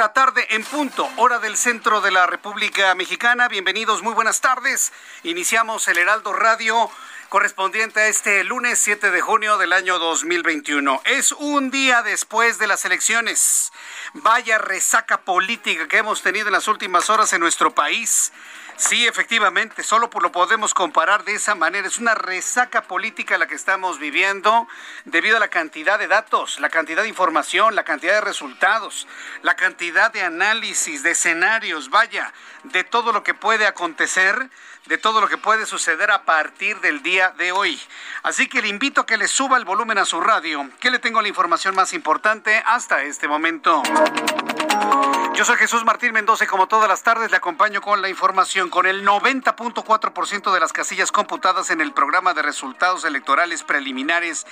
La tarde en punto, hora del centro de la República Mexicana. Bienvenidos, muy buenas tardes. Iniciamos el Heraldo Radio correspondiente a este lunes 7 de junio del año 2021. Es un día después de las elecciones. Vaya resaca política que hemos tenido en las últimas horas en nuestro país. Sí, efectivamente, solo por lo podemos comparar de esa manera. Es una resaca política la que estamos viviendo debido a la cantidad de datos, la cantidad de información, la cantidad de resultados, la cantidad de análisis, de escenarios, vaya, de todo lo que puede acontecer de todo lo que puede suceder a partir del día de hoy. Así que le invito a que le suba el volumen a su radio, que le tengo la información más importante hasta este momento. Yo soy Jesús Martín Mendoza y como todas las tardes le acompaño con la información. Con el 90.4% de las casillas computadas en el programa de resultados electorales preliminares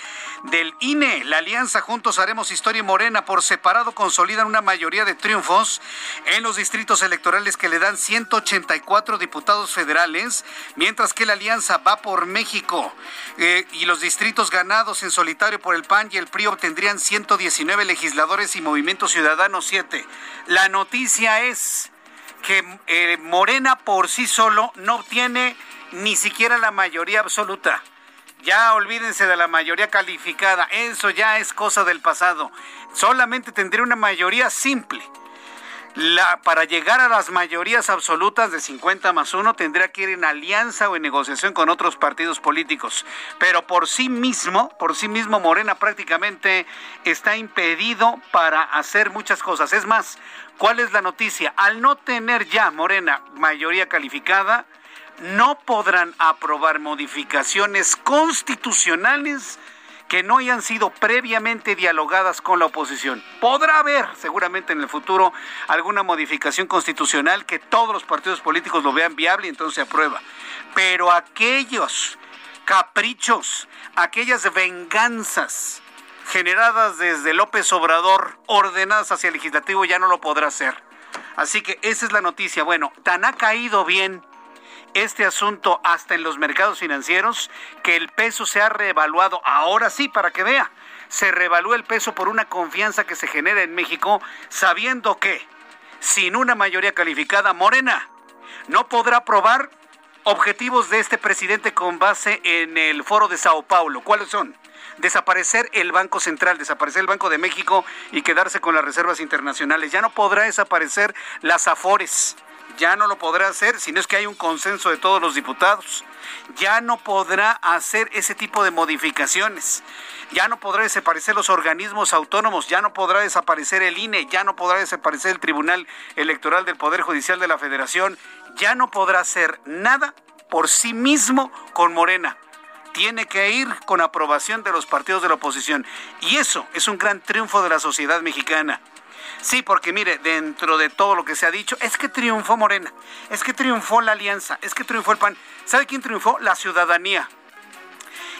del INE, la alianza Juntos Haremos Historia y Morena por separado consolidan una mayoría de triunfos en los distritos electorales que le dan 184 diputados federales, mientras que la alianza va por México eh, y los distritos ganados en solitario por el PAN y el PRI obtendrían 119 legisladores y Movimiento Ciudadano 7. La noticia es que eh, Morena por sí solo no obtiene ni siquiera la mayoría absoluta. Ya olvídense de la mayoría calificada, eso ya es cosa del pasado. Solamente tendría una mayoría simple. Para llegar a las mayorías absolutas de 50 más 1 tendría que ir en alianza o en negociación con otros partidos políticos. Pero por sí mismo, por sí mismo Morena prácticamente está impedido para hacer muchas cosas. Es más, ¿cuál es la noticia? Al no tener ya Morena mayoría calificada, no podrán aprobar modificaciones constitucionales que no hayan sido previamente dialogadas con la oposición. Podrá haber seguramente en el futuro alguna modificación constitucional que todos los partidos políticos lo vean viable y entonces se aprueba. Pero aquellos caprichos, aquellas venganzas generadas desde López Obrador, ordenadas hacia el legislativo, ya no lo podrá hacer. Así que esa es la noticia. Bueno, tan ha caído bien este asunto hasta en los mercados financieros, que el peso se ha reevaluado. Ahora sí, para que vea, se reevalúa el peso por una confianza que se genera en México, sabiendo que, sin una mayoría calificada, Morena no podrá aprobar objetivos de este presidente con base en el foro de Sao Paulo. ¿Cuáles son? desaparecer el Banco Central, desaparecer el Banco de México y quedarse con las reservas internacionales. Ya no podrá desaparecer las AFORES ya no lo podrá hacer si no es que hay un consenso de todos los diputados. Ya no podrá hacer ese tipo de modificaciones. Ya no podrá desaparecer los organismos autónomos, ya no podrá desaparecer el INE, ya no podrá desaparecer el Tribunal Electoral del Poder Judicial de la Federación, ya no podrá hacer nada por sí mismo con Morena tiene que ir con aprobación de los partidos de la oposición. Y eso es un gran triunfo de la sociedad mexicana. Sí, porque mire, dentro de todo lo que se ha dicho, es que triunfó Morena, es que triunfó la alianza, es que triunfó el PAN. ¿Sabe quién triunfó? La ciudadanía.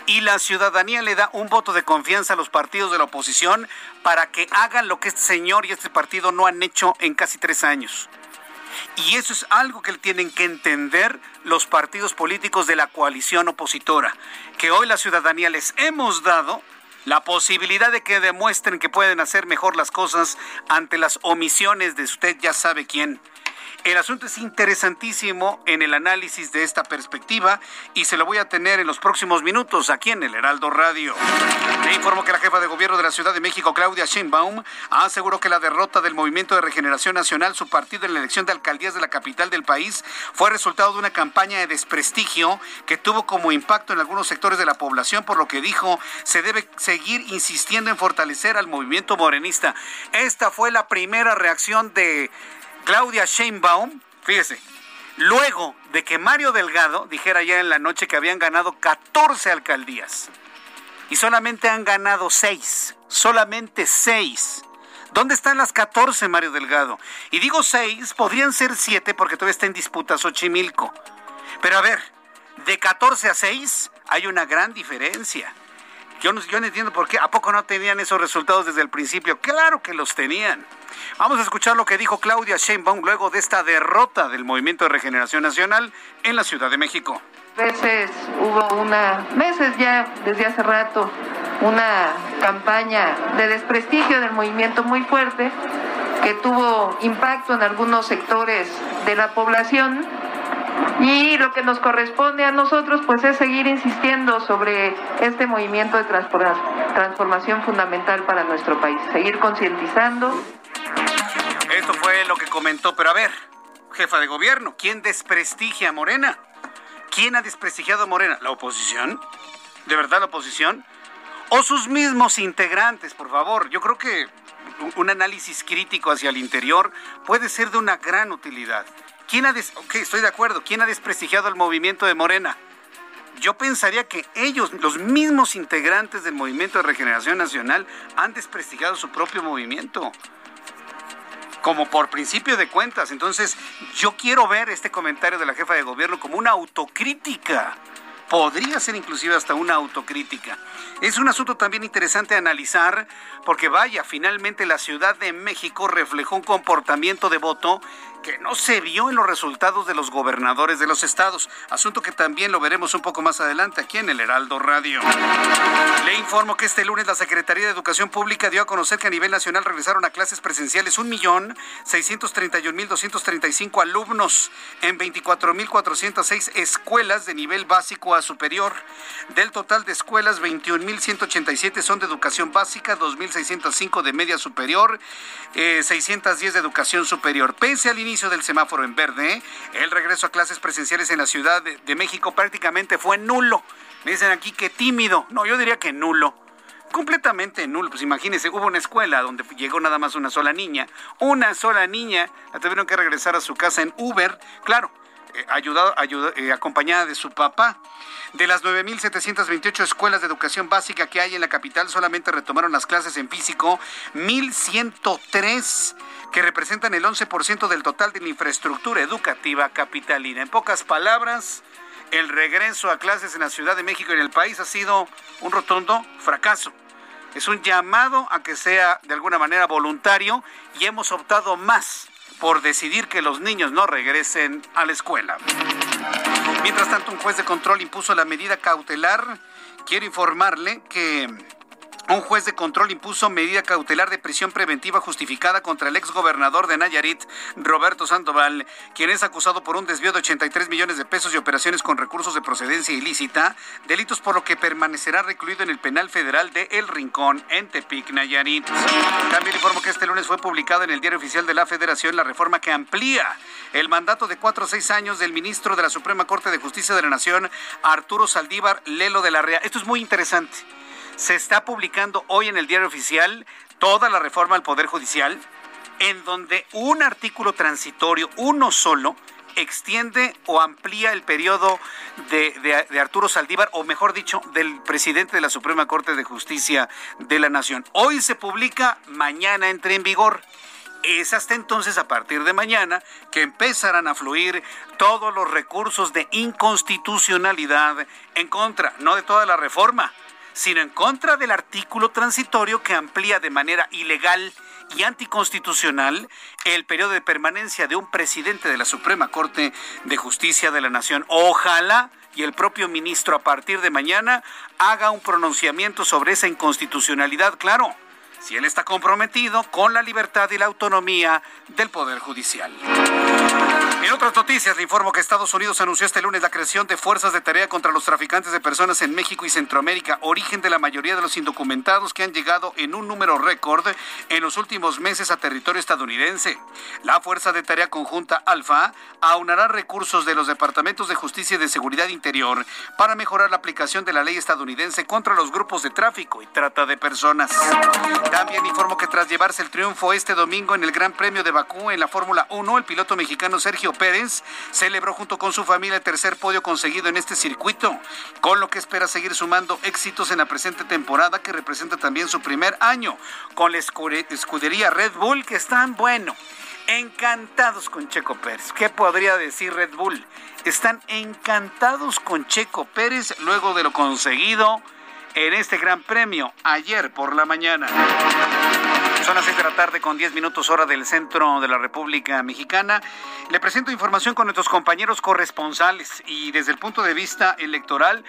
y la ciudadanía le da un voto de confianza a los partidos de la oposición para que hagan lo que este señor y este partido no han hecho en casi tres años. Y eso es algo que tienen que entender los partidos políticos de la coalición opositora, que hoy la ciudadanía les hemos dado la posibilidad de que demuestren que pueden hacer mejor las cosas ante las omisiones de usted ya sabe quién. El asunto es interesantísimo en el análisis de esta perspectiva y se lo voy a tener en los próximos minutos aquí en el Heraldo Radio. Le informo que la jefa de gobierno de la Ciudad de México, Claudia Sheinbaum, aseguró que la derrota del Movimiento de Regeneración Nacional, su partido en la elección de alcaldías de la capital del país, fue resultado de una campaña de desprestigio que tuvo como impacto en algunos sectores de la población, por lo que dijo se debe seguir insistiendo en fortalecer al movimiento morenista. Esta fue la primera reacción de Claudia Sheinbaum, fíjese, luego de que Mario Delgado dijera ya en la noche que habían ganado 14 alcaldías y solamente han ganado 6, solamente 6. ¿Dónde están las 14, Mario Delgado? Y digo 6, podrían ser 7 porque todavía está en disputa Xochimilco. Pero a ver, de 14 a 6 hay una gran diferencia. Yo no, yo no entiendo por qué. ¿A poco no tenían esos resultados desde el principio? Claro que los tenían. Vamos a escuchar lo que dijo Claudia Sheinbaum luego de esta derrota del Movimiento de Regeneración Nacional en la Ciudad de México. Veces hubo una, meses ya desde hace rato, una campaña de desprestigio del movimiento muy fuerte que tuvo impacto en algunos sectores de la población y lo que nos corresponde a nosotros pues es seguir insistiendo sobre este movimiento de transformación fundamental para nuestro país, seguir concientizando. Esto fue lo que comentó, pero a ver, jefa de gobierno, ¿quién desprestigia a Morena? ¿Quién ha desprestigiado a Morena? ¿La oposición? ¿De verdad la oposición? ¿O sus mismos integrantes, por favor? Yo creo que un análisis crítico hacia el interior puede ser de una gran utilidad. ¿Quién ha estoy de acuerdo. ¿Quién ha desprestigiado al movimiento de Morena? Yo pensaría que ellos, los mismos integrantes del Movimiento de Regeneración Nacional, han desprestigiado su propio movimiento. Como por principio de cuentas. Entonces, yo quiero ver este comentario de la jefa de gobierno como una autocrítica podría ser inclusive hasta una autocrítica. Es un asunto también interesante analizar porque vaya, finalmente la Ciudad de México reflejó un comportamiento de voto que no se vio en los resultados de los gobernadores de los estados, asunto que también lo veremos un poco más adelante aquí en el Heraldo Radio. Le informo que este lunes la Secretaría de Educación Pública dio a conocer que a nivel nacional regresaron a clases presenciales 1.631.235 alumnos en 24.406 escuelas de nivel básico a superior. Del total de escuelas, 21.187 son de educación básica, 2.605 de media superior, 610 eh, de educación superior. Pese al inicio del semáforo en verde, el regreso a clases presenciales en la Ciudad de, México prácticamente fue nulo. Me dicen aquí que tímido. No, yo diría que nulo completamente nulo. Pues imagínense, hubo una escuela donde llegó nada más una sola niña. Una sola niña la tuvieron que regresar a su casa en Uber. Claro, eh, ayudado, eh, acompañada de su papá. De las 9.728 escuelas de educación básica que hay en la capital, solamente retomaron las clases en físico 1.103 que representan el 11% del total de la infraestructura educativa capitalina. En pocas palabras, el regreso a clases en la Ciudad de México y en el país ha sido un rotundo fracaso. Es un llamado a que sea de alguna manera voluntario y hemos optado más por decidir que los niños no regresen a la escuela. Mientras tanto, un juez de control impuso la medida cautelar. Quiero informarle que un juez de control impuso medida cautelar de prisión preventiva justificada contra el exgobernador de Nayarit, Roberto Sandoval, quien es acusado por un desvío de 83 millones de pesos y operaciones con recursos de procedencia ilícita, delitos por lo que permanecerá recluido en el penal federal de El Rincón, en Tepic, Nayarit. También informo que este lunes fue publicado en el diario oficial de la Federación la reforma que amplía el mandato de cuatro a seis años del ministro de la Suprema Corte de Justicia de la Nación, Arturo Saldívar Lelo de la Rea. Esto es muy interesante. Se está publicando hoy en el diario oficial toda la reforma al Poder Judicial, en donde un artículo transitorio, uno solo, extiende o amplía el periodo de, Arturo Saldívar, o mejor dicho, del presidente de la Suprema Corte de Justicia de la Nación. Hoy se publica, mañana entra en vigor. Es hasta entonces, a partir de mañana, que empezarán a fluir todos los recursos de inconstitucionalidad en contra, no de toda la reforma, sino en contra del artículo transitorio que amplía de manera ilegal y anticonstitucional el periodo de permanencia de un presidente de la Suprema Corte de Justicia de la Nación. Ojalá y el propio ministro a partir de mañana haga un pronunciamiento sobre esa inconstitucionalidad, claro si él está comprometido con la libertad y la autonomía del Poder Judicial. En otras noticias, le informo que Estados Unidos anunció este lunes la creación de fuerzas de tarea contra los traficantes de personas en México y Centroamérica, origen de la mayoría de los indocumentados que han llegado en un número récord en los últimos meses a territorio estadounidense. La Fuerza de Tarea Conjunta Alfa aunará recursos de los departamentos de justicia y de seguridad interior para mejorar la aplicación de la ley estadounidense contra los grupos de tráfico y trata de personas. También informo que tras llevarse el triunfo este domingo en el Gran Premio de Bakú en la Fórmula 1, el piloto mexicano Sergio Pérez celebró junto con su familia el tercer podio conseguido en este circuito, con lo que espera seguir sumando éxitos en la presente temporada que representa también su primer año con la escudería Red Bull que están bueno. Encantados con Checo Pérez. ¿Qué podría decir Red Bull? Están encantados con Checo Pérez luego de lo conseguido en este gran premio ayer por la mañana. Son las 6 de la tarde con 10 minutos hora del centro de la República Mexicana. Le presento información con nuestros compañeros corresponsales y desde el punto de vista electoral.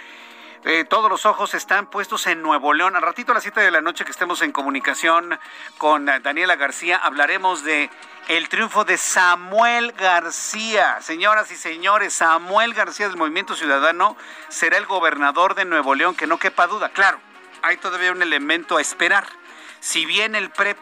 Eh, todos los ojos están puestos en Nuevo León. Al ratito a las 7 de la noche que estemos en comunicación con Daniela García, hablaremos de el triunfo de Samuel García. Señoras y señores, Samuel García del Movimiento Ciudadano será el gobernador de Nuevo León, que no quepa duda. Claro, hay todavía un elemento a esperar. Si bien el PREP,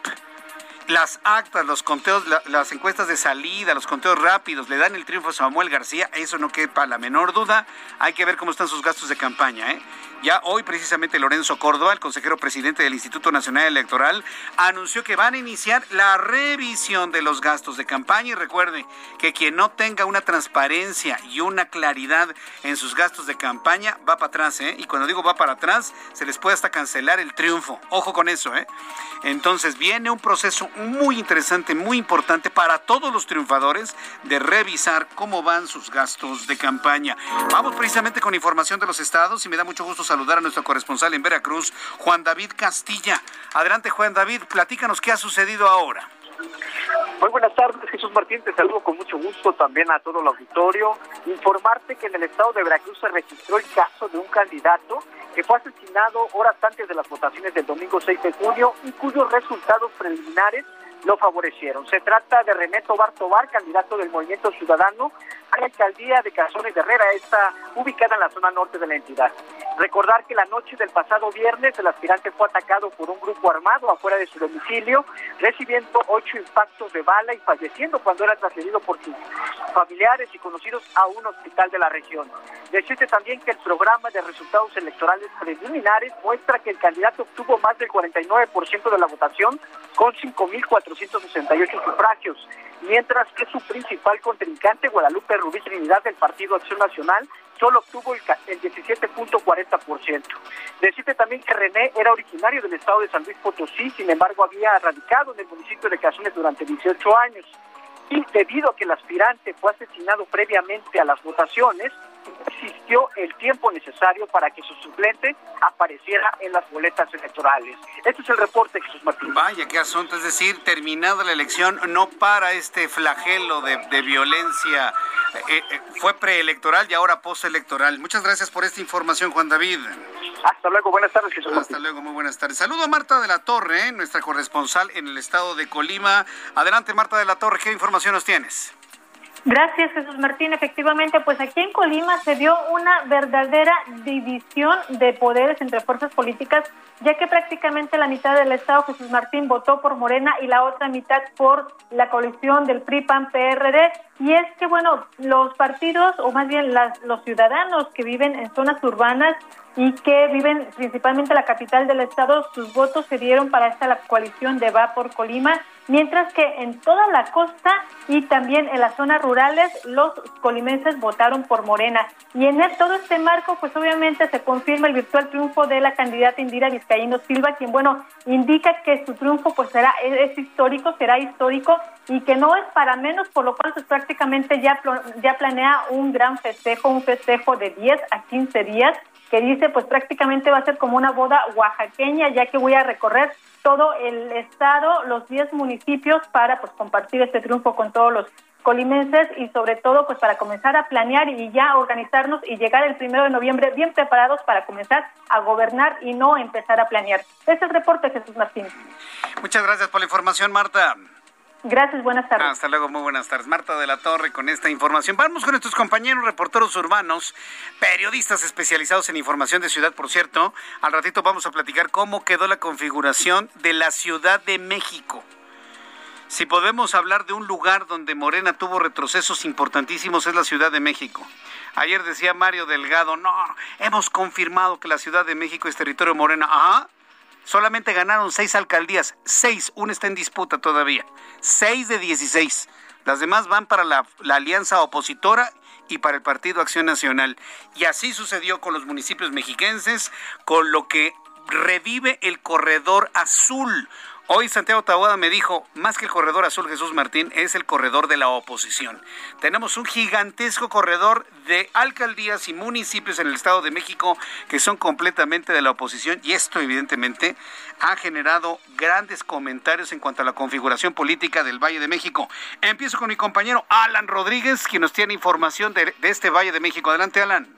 las actas, los conteos, las encuestas de salida, los conteos rápidos le dan el triunfo a Samuel García, eso no quepa la menor duda. Hay que ver cómo están sus gastos de campaña, ¿eh? Ya hoy precisamente Lorenzo Córdoba, el consejero presidente del Instituto Nacional Electoral, anunció que van a iniciar la revisión de los gastos de campaña y recuerde que quien no tenga una transparencia y una claridad en sus gastos de campaña va para atrás, ¿eh? Y cuando digo va para atrás, se les puede hasta cancelar el triunfo. Ojo con eso, ¿eh? Entonces viene un proceso muy interesante, muy importante para todos los triunfadores de revisar cómo van sus gastos de campaña. Vamos precisamente con información de los estados y me da mucho gusto saludar a nuestro corresponsal en Veracruz, Juan David Castilla. Adelante, Juan David, platícanos qué ha sucedido ahora. Muy buenas tardes, Jesús Martín. Te saludo con mucho gusto también a todo el auditorio. Informarte que en el estado de Veracruz se registró el caso de un candidato que fue asesinado horas antes de las votaciones del domingo 6 de junio y cuyos resultados preliminares lo favorecieron. Se trata de René Tobar Tobar, candidato del Movimiento Ciudadano la alcaldía de Cazones de Herrera, está ubicada en la zona norte de la entidad. Recordar que la noche del pasado viernes el aspirante fue atacado por un grupo armado afuera de su domicilio, recibiendo ocho impactos de bala y falleciendo cuando era transferido por sus familiares y conocidos a un hospital de la región. Decirte también que el programa de resultados electorales preliminares muestra que el candidato obtuvo más del 49% de la votación con 5.468 sufragios, mientras que su principal contrincante, Guadalupe Rubí Trinidad del Partido Acción Nacional, solo obtuvo el, 17.40%. Decirte también que René era originario del estado de San Luis Potosí, sin embargo había radicado en el municipio de Cazones durante 18 años. Y debido a que el aspirante fue asesinado previamente a las votaciones, existió el tiempo necesario para que su suplente apareciera en las boletas electorales. Este es el reporte, Jesús Martín. Vaya, qué asunto. Es decir, terminada la elección, no para este flagelo de, violencia. Eh, eh, fue preelectoral y ahora postelectoral. Muchas gracias por esta información, Juan David. Hasta luego, buenas tardes, Jesús Martín. Hasta luego, muy buenas tardes. Saludo a Marta de la Torre, nuestra corresponsal en el estado de Colima. Adelante, Marta de la Torre, ¿qué información nos tienes? Gracias, Jesús Martín. Efectivamente, pues aquí en Colima se dio una verdadera división de poderes entre fuerzas políticas, ya que prácticamente la mitad del Estado, Jesús Martín, votó por Morena y la otra mitad por la coalición del PRI-PAN-PRD. Y es que, bueno, los partidos, o más bien las, los ciudadanos que viven en zonas urbanas, y que viven principalmente en la capital del estado, sus votos se dieron para esta la coalición de Va por Colima, mientras que en toda la costa y también en las zonas rurales los colimenses votaron por Morena. Y en todo este marco, pues obviamente se confirma el virtual triunfo de la candidata Indira Vizcaíno Silva, quien, bueno, indica que su triunfo pues será, es, histórico, será histórico y que no es para menos, por lo cual pues prácticamente ya, ya planea un gran festejo, un festejo de 10 a 15 días que dice pues prácticamente va a ser como una boda oaxaqueña, ya que voy a recorrer todo el estado, los 10 municipios para pues compartir este triunfo con todos los colimenses y sobre todo pues para comenzar a planear y ya organizarnos y llegar el primero de noviembre bien preparados para comenzar a gobernar y no empezar a planear. Este es el reporte, Jesús Martín. Muchas gracias por la información, Marta. Gracias, buenas tardes. Hasta luego, muy buenas tardes. Marta de la Torre con esta información. Vamos con nuestros compañeros reporteros urbanos, periodistas especializados en información de ciudad, por cierto. Al ratito vamos a platicar cómo quedó la configuración de la Ciudad de México. Si podemos hablar de un lugar donde Morena tuvo retrocesos importantísimos es la Ciudad de México. Ayer decía Mario Delgado, no, hemos confirmado que la Ciudad de México es territorio Morena. Ajá, solamente ganaron seis alcaldías, seis, una está en disputa todavía, seis de dieciséis. Las demás van para la, la, alianza opositora y para el Partido Acción Nacional. Y así sucedió con los municipios mexiquenses, con lo que revive el corredor azul, Hoy Santiago Taboada me dijo, más que el corredor azul Jesús Martín, es el corredor de la oposición. Tenemos un gigantesco corredor de alcaldías y municipios en el Estado de México que son completamente de la oposición y esto evidentemente ha generado grandes comentarios en cuanto a la configuración política del Valle de México. Empiezo con mi compañero Alan Rodríguez, quien nos tiene información de, de este Valle de México. Adelante, Alan.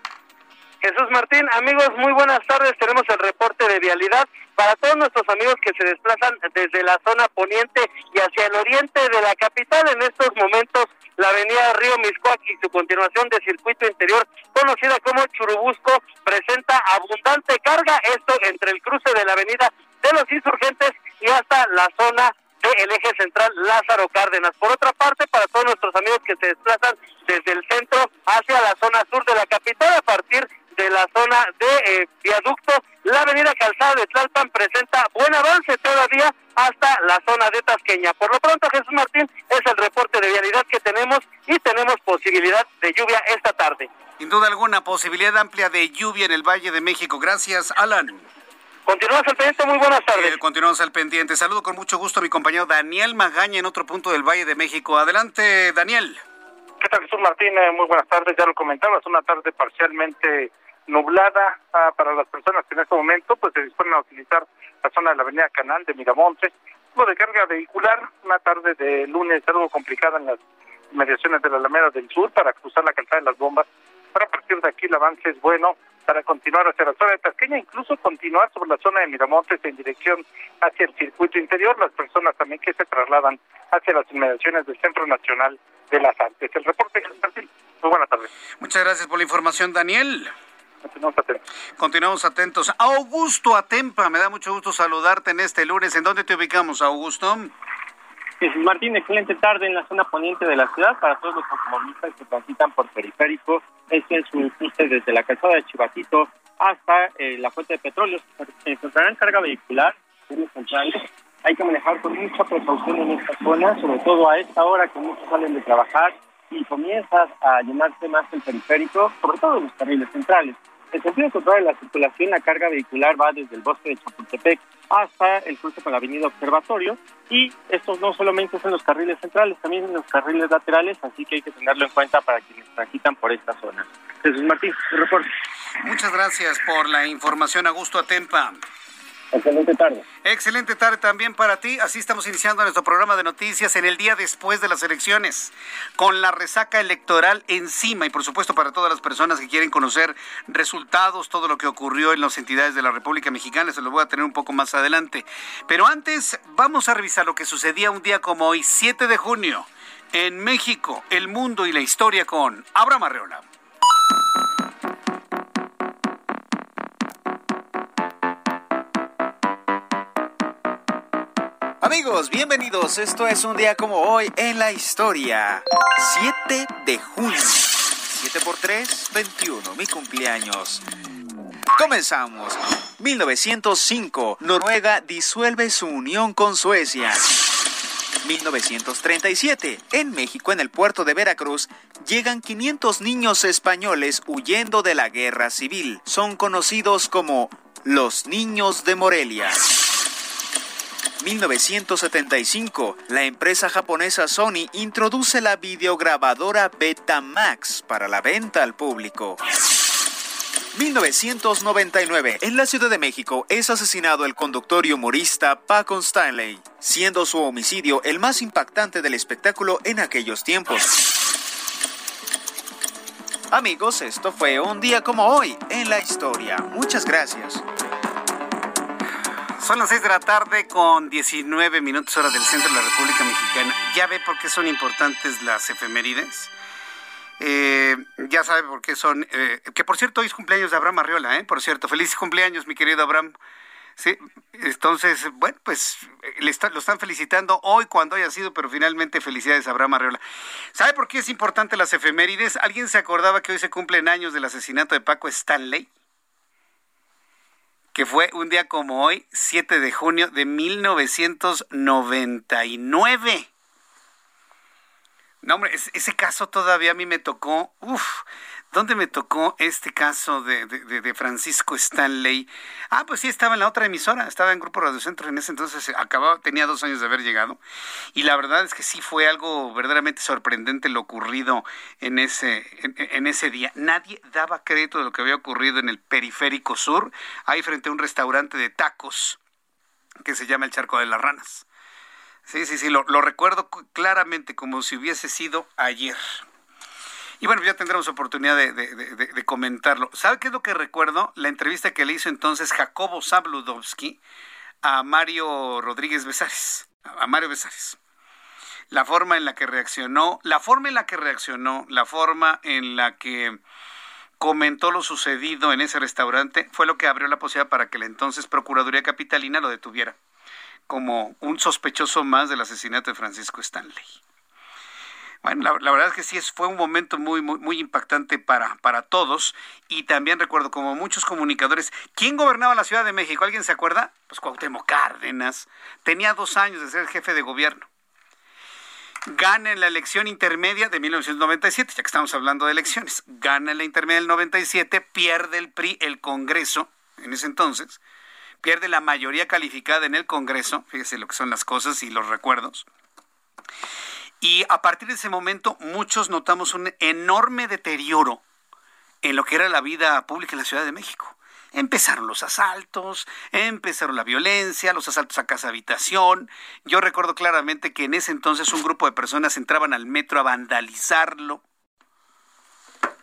Jesús Martín, amigos, muy buenas tardes. Tenemos el reporte de vialidad para todos nuestros amigos que se desplazan desde la zona poniente y hacia el oriente de la capital. En estos momentos, la avenida Río Miscuac y su continuación de circuito interior, conocida como Churubusco, presenta abundante carga. Esto entre el cruce de la avenida de los insurgentes y hasta la zona del eje central Lázaro Cárdenas. Por otra parte, para todos nuestros amigos que se desplazan desde el centro hacia la zona sur de la capital, a partir de la zona de eh, viaducto, la avenida Calzada de Tlalpan presenta buen avance todavía hasta la zona de Tasqueña. Por lo pronto, Jesús Martín, es el reporte de vialidad que tenemos y tenemos posibilidad de lluvia esta tarde. Sin duda alguna, posibilidad amplia de lluvia en el Valle de México. Gracias, Alan. Continuamos al pendiente, muy buenas tardes. Eh, continuamos al pendiente. Saludo con mucho gusto a mi compañero Daniel Magaña en otro punto del Valle de México. Adelante, Daniel. ¿Qué tal, Jesús Martín? Eh, muy buenas tardes. Ya lo comentabas, una tarde parcialmente nublada ah, para las personas que en este momento pues se disponen a utilizar la zona de la avenida Canal de Miramontes. Tipo de carga vehicular, una tarde de lunes algo complicada en las mediaciones de la Alameda del Sur para cruzar la calzada de las bombas. Para partir de aquí el avance es bueno para continuar hacia la zona de Tasqueña, incluso continuar sobre la zona de Miramontes en dirección hacia el circuito interior, las personas también que se trasladan hacia las inmediaciones del Centro Nacional de las Artes. El reporte, Martín. Muy buenas tardes. Muchas gracias por la información, Daniel. Continuamos atentos. Continuamos atentos. Augusto Atempa, me da mucho gusto saludarte en este lunes. ¿En dónde te ubicamos, Augusto? Martín, excelente tarde en la zona poniente de la ciudad para todos los automovilistas que transitan por periférico. Este es su cruce desde la calzada de Chivatito hasta eh, la fuente de petróleo. Se encontrarán carga vehicular, Hay que manejar con mucha precaución en esta zona, sobre todo a esta hora que muchos salen de trabajar y comienzas a llenarse más el periférico, sobre todo en los carriles centrales. En sentido contrario de la circulación, la carga vehicular va desde el bosque de Chapultepec hasta el cruce con la avenida Observatorio y estos no solamente son los carriles centrales, también en los carriles laterales, así que hay que tenerlo en cuenta para quienes transitan por esta zona. Jesús Martín, reporte. Muchas gracias por la información, Augusto Atempa. Excelente tarde. Excelente tarde también para ti. Así estamos iniciando nuestro programa de noticias en el día después de las elecciones, con la resaca electoral encima y por supuesto para todas las personas que quieren conocer resultados, todo lo que ocurrió en las entidades de la República Mexicana, se lo voy a tener un poco más adelante. Pero antes vamos a revisar lo que sucedía un día como hoy, 7 de junio, en México, el mundo y la historia con Abraham Arreola. Amigos, bienvenidos. Esto es un día como hoy en la historia. 7 de junio. 7 por 3, 21. Mi cumpleaños. Comenzamos. 1905. Noruega disuelve su unión con Suecia. 1937. En México, en el puerto de Veracruz, llegan 500 niños españoles huyendo de la guerra civil. Son conocidos como los niños de Morelia. 1975, la empresa japonesa Sony introduce la videograbadora Betamax para la venta al público. 1999. En la Ciudad de México es asesinado el conductor y humorista Paco Stanley, siendo su homicidio el más impactante del espectáculo en aquellos tiempos. Amigos, esto fue un día como hoy en la historia. Muchas gracias. Son las 6 de la tarde con 19 minutos hora del centro de la República Mexicana. ¿Ya ve por qué son importantes las efemérides? Eh, ya sabe por qué son... Eh, que por cierto, hoy es cumpleaños de Abraham Arriola, ¿eh? Por cierto, feliz cumpleaños, mi querido Abraham. Sí, entonces, bueno, pues le lo están felicitando hoy cuando haya sido, pero finalmente felicidades a Abraham Arriola. ¿Sabe por qué es importante las efemérides? ¿Alguien se acordaba que hoy se cumplen años del asesinato de Paco Stanley? Que fue un día como hoy, 7 de junio de 1999. No, hombre, ese caso todavía a mí me tocó, uff, ¿Dónde me tocó este caso de, de, Francisco Stanley? Ah, pues sí, estaba en la otra emisora, estaba en Grupo Radio Centro en ese entonces, acababa, tenía dos años de haber llegado. Y la verdad es que sí fue algo verdaderamente sorprendente lo ocurrido en ese, en, ese día. Nadie daba crédito de lo que había ocurrido en el periférico sur, ahí frente a un restaurante de tacos que se llama el Charco de las Ranas. Sí, sí, sí, lo, lo recuerdo claramente como si hubiese sido ayer. Y bueno, ya tendremos oportunidad de, comentarlo. ¿Sabe qué es lo que recuerdo? La entrevista que le hizo entonces Jacobo Zabludowski a Mario Rodríguez Besares, a Mario Besares. La forma en la que reaccionó, la forma en la que reaccionó, la forma en la que comentó lo sucedido en ese restaurante fue lo que abrió la posibilidad para que la entonces Procuraduría Capitalina lo detuviera como un sospechoso más del asesinato de Francisco Stanley. Bueno, la, verdad es que sí fue un momento muy, muy, muy impactante para, para todos. Y también recuerdo, como muchos comunicadores, ¿quién gobernaba la Ciudad de México? ¿Alguien se acuerda? Pues Cuauhtémoc Cárdenas. Tenía dos años de ser jefe de gobierno. Gana en la elección intermedia de 1997, ya que estamos hablando de elecciones. Gana en la intermedia del 97, pierde el PRI el Congreso en ese entonces. Pierde la mayoría calificada en el Congreso. Fíjese lo que son las cosas y los recuerdos y a partir de ese momento muchos notamos un enorme deterioro en lo que era la vida pública en la Ciudad de México. Empezaron los asaltos, empezaron la violencia, los asaltos a casa habitación. Yo recuerdo claramente que en ese entonces un grupo de personas entraban al metro a vandalizarlo.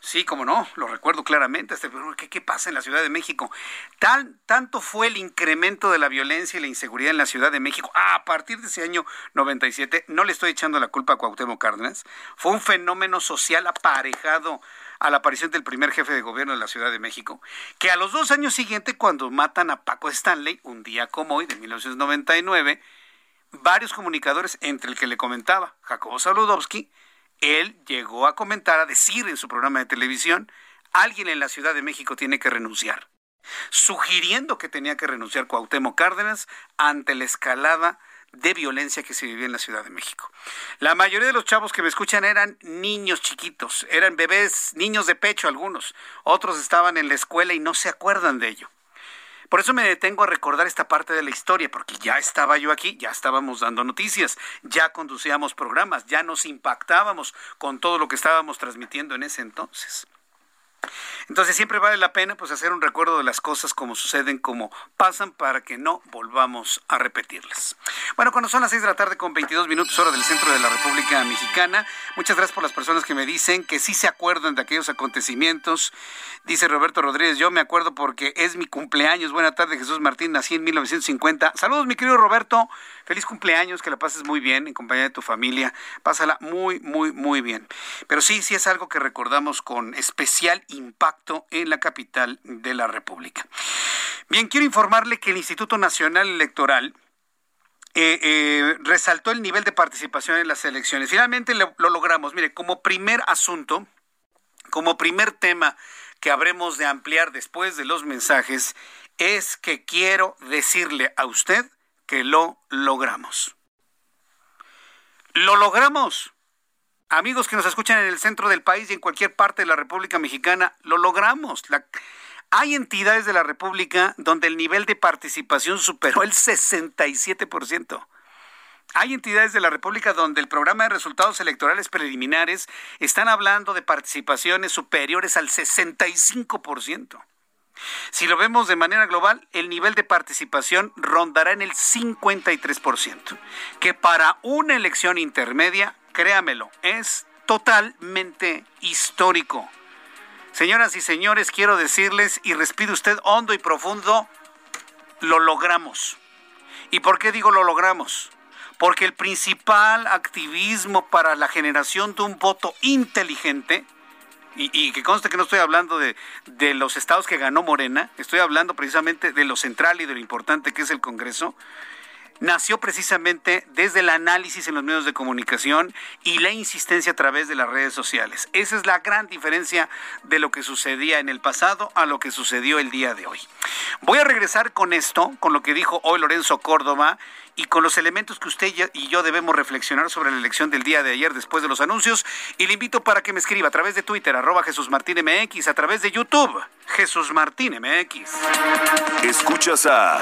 Sí, como no, lo recuerdo claramente. Este, ¿qué, ¿Qué pasa en la Ciudad de México? Tanto fue el incremento de la violencia y la inseguridad en la Ciudad de México a partir de ese año 97. No le estoy echando la culpa a Cuauhtémoc Cárdenas. Fue un fenómeno social aparejado a la aparición del primer jefe de gobierno de la Ciudad de México, que a los dos años siguientes, cuando matan a Paco Stanley, un día como hoy, de 1999, varios comunicadores, entre el que le comentaba Jacobo Saludowski, él llegó a comentar, a decir en su programa de televisión, alguien en la Ciudad de México tiene que renunciar, sugiriendo que tenía que renunciar Cuauhtémoc Cárdenas ante la escalada de violencia que se vivía en la Ciudad de México. La mayoría de los chavos que me escuchan eran niños chiquitos, eran bebés, niños de pecho algunos, otros estaban en la escuela y no se acuerdan de ello. Por eso me detengo a recordar esta parte de la historia, porque ya estaba yo aquí, ya estábamos dando noticias, ya conducíamos programas, ya nos impactábamos con todo lo que estábamos transmitiendo en ese entonces. Entonces siempre vale la pena pues hacer un recuerdo de las cosas como suceden, como pasan, para que no volvamos a repetirlas. Bueno, cuando son las 6 de la tarde con 22 minutos hora del centro de la República Mexicana, muchas gracias por las personas que me dicen que sí se acuerdan de aquellos acontecimientos. Dice Roberto Rodríguez, yo me acuerdo porque es mi cumpleaños. Buena tarde, Jesús Martín, nací en 1950. Saludos, mi querido Roberto. Feliz cumpleaños, que la pases muy bien en compañía de tu familia. Pásala muy, muy, muy bien. Pero sí, sí es algo que recordamos con especial impacto en la capital de la República. Bien, quiero informarle que el Instituto Nacional Electoral eh, eh, resaltó el nivel de participación en las elecciones. Finalmente lo, lo logramos. Mire, como primer asunto, como primer tema que habremos de ampliar después de los mensajes, es que quiero decirle a usted que lo logramos. Lo logramos. Amigos que nos escuchan en el centro del país y en cualquier parte de la República Mexicana, lo logramos. hay entidades de la República donde el nivel de participación superó el 67%. Hay entidades de la República donde el programa de resultados electorales preliminares están hablando de participaciones superiores al 65%. Si lo vemos de manera global, el nivel de participación rondará en el 53%, que para una elección intermedia, créamelo, es totalmente histórico. Señoras y señores, quiero decirles, y respide usted hondo y profundo, lo logramos. ¿Y por qué digo lo logramos? Porque el principal activismo para la generación de un voto inteligente y, que conste que no estoy hablando de, de los estados que ganó Morena, estoy hablando precisamente de lo central y de lo importante que es el Congreso, nació precisamente desde el análisis en los medios de comunicación y la insistencia a través de las redes sociales. Esa es la gran diferencia de lo que sucedía en el pasado a lo que sucedió el día de hoy. Voy a regresar con esto, con lo que dijo hoy Lorenzo Córdoba y con los elementos que usted y yo debemos reflexionar sobre la elección del día de ayer después de los anuncios. Y le invito para que me escriba a través de Twitter, arroba Jesús Martín MX, a través de YouTube, Jesús Martín MX. Escuchas a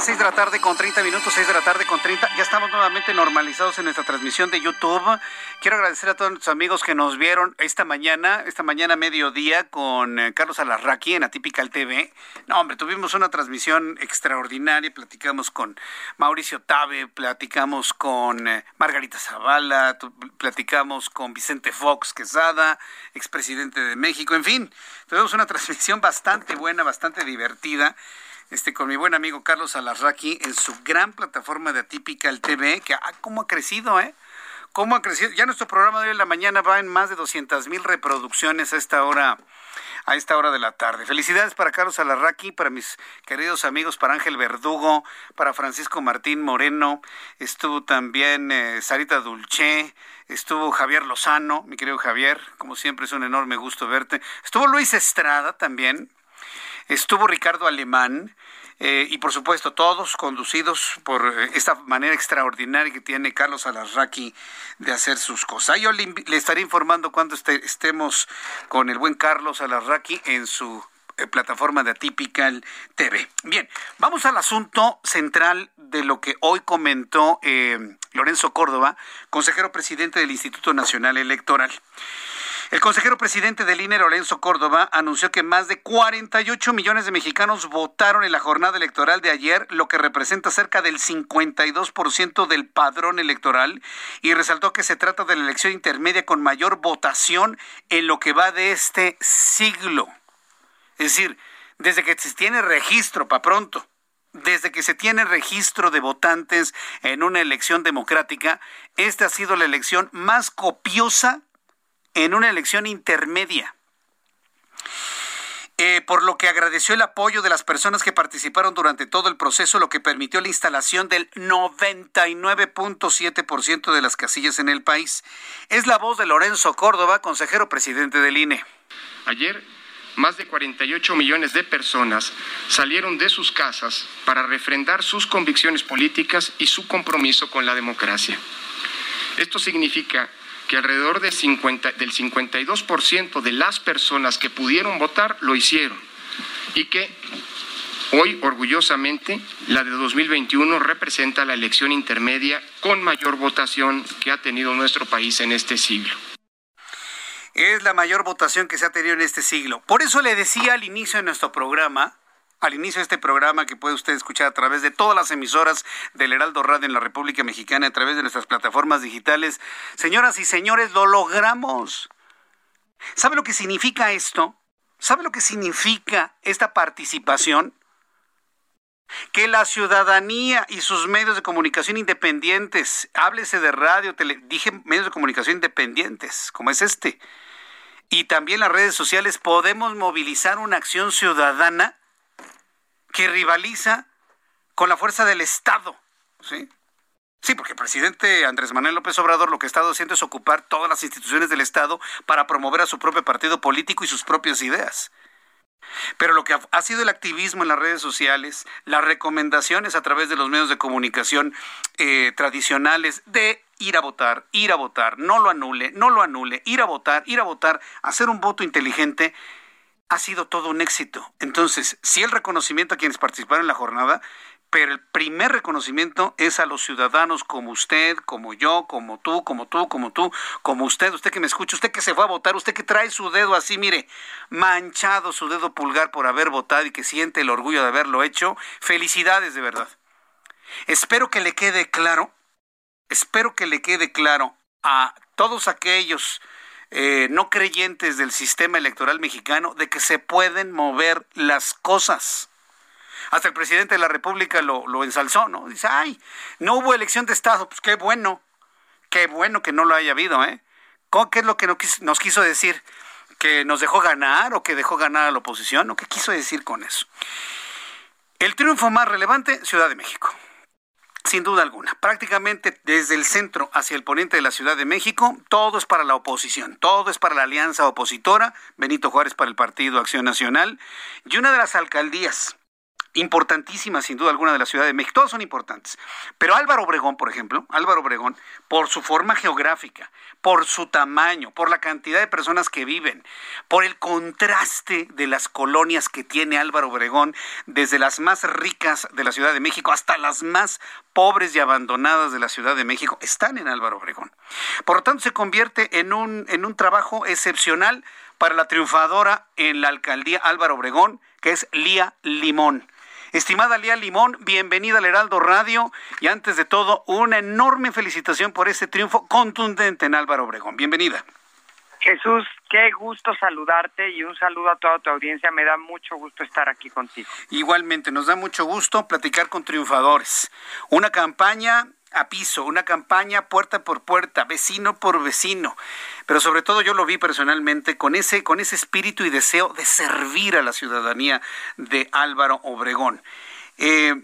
Las 6 de la tarde con 30 minutos, 6 de la tarde con 30. Ya estamos nuevamente normalizados en nuestra transmisión de YouTube. Quiero agradecer a todos nuestros amigos que nos vieron esta mañana, esta mañana mediodía con eh, Carlos Alarraqui en Atypical TV. No, hombre, tuvimos una transmisión extraordinaria. Platicamos con Mauricio Tabe, platicamos con eh, Margarita Zavala, platicamos con Vicente Fox Quesada, expresidente de México. En fin, tuvimos una transmisión bastante buena, bastante divertida este, con mi buen amigo Carlos Alarraqui en su gran plataforma de Atypical TV, que ah, cómo ha crecido, ¿eh? ¿Cómo ha crecido? Ya nuestro programa de hoy en la mañana va en más de 200 mil reproducciones a esta hora a esta hora de la tarde. Felicidades para Carlos Alarraqui, para mis queridos amigos, para Ángel Verdugo, para Francisco Martín Moreno, estuvo también eh, Sarita Dulce, estuvo Javier Lozano, mi querido Javier, como siempre es un enorme gusto verte. Estuvo Luis Estrada también, Estuvo Ricardo Alemán eh, y por supuesto todos conducidos por eh, esta manera extraordinaria que tiene Carlos Alarraqui de hacer sus cosas. Yo le, estaré informando cuando estemos con el buen Carlos Alarraqui en su eh, plataforma de Atypical TV. Bien, vamos al asunto central de lo que hoy comentó Lorenzo Córdoba, consejero presidente del Instituto Nacional Electoral. El consejero presidente del INE, Lorenzo Córdoba, anunció que más de 48 millones de mexicanos votaron en la jornada electoral de ayer, lo que representa cerca del 52% del padrón electoral, y resaltó que se trata de la elección intermedia con mayor votación en lo que va de este siglo. Es decir, desde que se tiene registro, para pronto, desde que se tiene registro de votantes en una elección democrática, esta ha sido la elección más copiosa en una elección intermedia. Eh, por lo que agradeció el apoyo de las personas que participaron durante todo el proceso, lo que permitió la instalación del 99.7% de las casillas en el país. Es la voz de Lorenzo Córdoba, consejero presidente del INE. Ayer, más de 48 millones de personas salieron de sus casas para refrendar sus convicciones políticas y su compromiso con la democracia. Esto significa que alrededor del 52% de las personas que pudieron votar lo hicieron y que hoy orgullosamente la de 2021 representa la elección intermedia con mayor votación que ha tenido nuestro país en este siglo. Es la mayor votación que se ha tenido en este siglo. Por eso le decía al inicio de nuestro programa, al inicio de este programa que puede usted escuchar a través de todas las emisoras del Heraldo Radio en la República Mexicana, a través de nuestras plataformas digitales. Señoras y señores, lo logramos. ¿Sabe lo que significa esto? ¿Sabe lo que significa esta participación? Que la ciudadanía y sus medios de comunicación independientes, háblese de radio, tele, dije medios de comunicación independientes, como es este, y también las redes sociales, podemos movilizar una acción ciudadana que rivaliza con la fuerza del Estado. ¿sí? Sí, porque el presidente Andrés Manuel López Obrador lo que estado haciendo es ocupar todas las instituciones del Estado para promover a su propio partido político y sus propias ideas. Pero lo que ha sido el activismo en las redes sociales, las recomendaciones a través de los medios de comunicación eh, tradicionales de ir a votar, ir a votar, no lo anule, no lo anule, ir a votar, ir a votar, hacer un voto inteligente, ha sido todo un éxito. Entonces, si el reconocimiento a quienes participaron en la jornada, pero el primer reconocimiento es a los ciudadanos como usted, como yo, como tú, como tú, como tú, como usted, usted que me escucha, usted que se fue a votar, usted que trae su dedo así, mire, manchado su dedo pulgar por haber votado y que siente el orgullo de haberlo hecho. Felicidades de verdad. Espero que le quede claro, espero que le quede claro a todos aquellos eh, no creyentes del sistema electoral mexicano de que se pueden mover las cosas hasta el presidente de la República lo, lo ensalzó, ¿no? Dice, ay, no hubo elección de Estado. Pues qué bueno, qué bueno que no lo haya habido, ¿eh? ¿Qué es lo que nos quiso decir? ¿Que nos dejó ganar o que dejó ganar a la oposición? ¿O qué quiso decir con eso? El triunfo más relevante, Ciudad de México. Sin duda alguna. Prácticamente desde el centro hacia el poniente de la Ciudad de México, todo es para la oposición, todo es para la alianza opositora, Benito Juárez para el Partido Acción Nacional, y una de las alcaldías importantísimas sin duda alguna de la Ciudad de México, todas son importantes. Pero Álvaro Obregón, por ejemplo, Álvaro Obregón, por su forma geográfica, por su tamaño, por la cantidad de personas que viven, por el contraste de las colonias que tiene Álvaro Obregón, desde las más ricas de la Ciudad de México hasta las más pobres y abandonadas de la Ciudad de México, están en Álvaro Obregón. Por lo tanto, se convierte en un, en un trabajo excepcional para la triunfadora en la alcaldía Álvaro Obregón, que es Lía Limón. Estimada Lía Limón, bienvenida al Heraldo Radio y antes de todo, una enorme felicitación por este triunfo contundente en Álvaro Obregón. Bienvenida. Jesús, qué gusto saludarte y un saludo a toda tu audiencia. Me da mucho gusto estar aquí contigo. Igualmente, nos da mucho gusto platicar con triunfadores. Una campaña a piso, una campaña puerta por puerta, vecino por vecino. Pero sobre todo yo lo vi personalmente con ese, con ese espíritu y deseo de servir a la ciudadanía de Álvaro Obregón. Eh,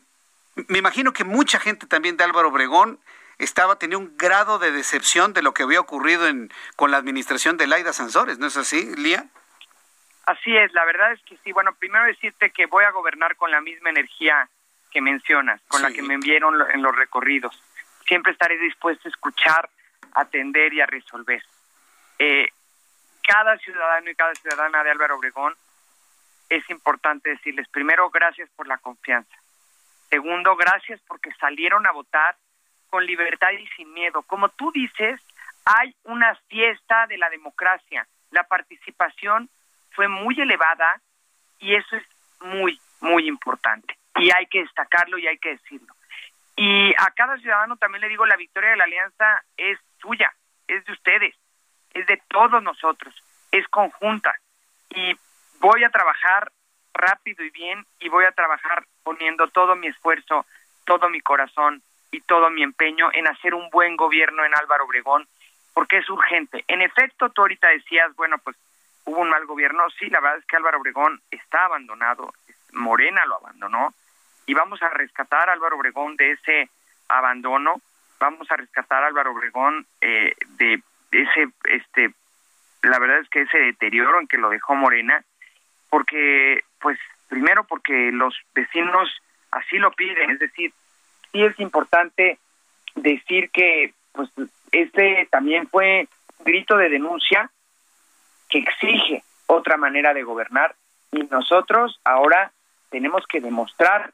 me imagino que mucha gente también de Álvaro Obregón estaba tenía un grado de decepción de lo que había ocurrido en, con la administración de Laida Sansores, ¿no es así, Lía? Así es, la verdad es que sí. Bueno, primero decirte que voy a gobernar con la misma energía que mencionas, con la que me enviaron en los recorridos siempre estaré dispuesto a escuchar, atender y a resolver. Eh, cada ciudadano y cada ciudadana de Álvaro Obregón es importante decirles, primero, gracias por la confianza. Segundo, gracias porque salieron a votar con libertad y sin miedo. Como tú dices, hay una fiesta de la democracia. La participación fue muy elevada y eso es muy, muy importante. Y hay que destacarlo y hay que decirlo. Y a cada ciudadano también le digo, la victoria de la alianza es suya, es de ustedes, es de todos nosotros, es conjunta. Y voy a trabajar rápido y bien y voy a trabajar poniendo todo mi esfuerzo, todo mi corazón y todo mi empeño en hacer un buen gobierno en Álvaro Obregón, porque es urgente. En efecto, tú ahorita decías, bueno, pues hubo un mal gobierno. Sí, la verdad es que Álvaro Obregón está abandonado, Morena lo abandonó, y vamos a rescatar a Álvaro Obregón de ese abandono, vamos a rescatar a Álvaro Obregón eh, de ese, este, la verdad es que ese deterioro en que lo dejó Morena, porque, pues, primero porque los vecinos así lo piden, es decir, sí es importante decir que, pues, este también fue grito de denuncia que exige otra manera de gobernar y nosotros ahora tenemos que demostrar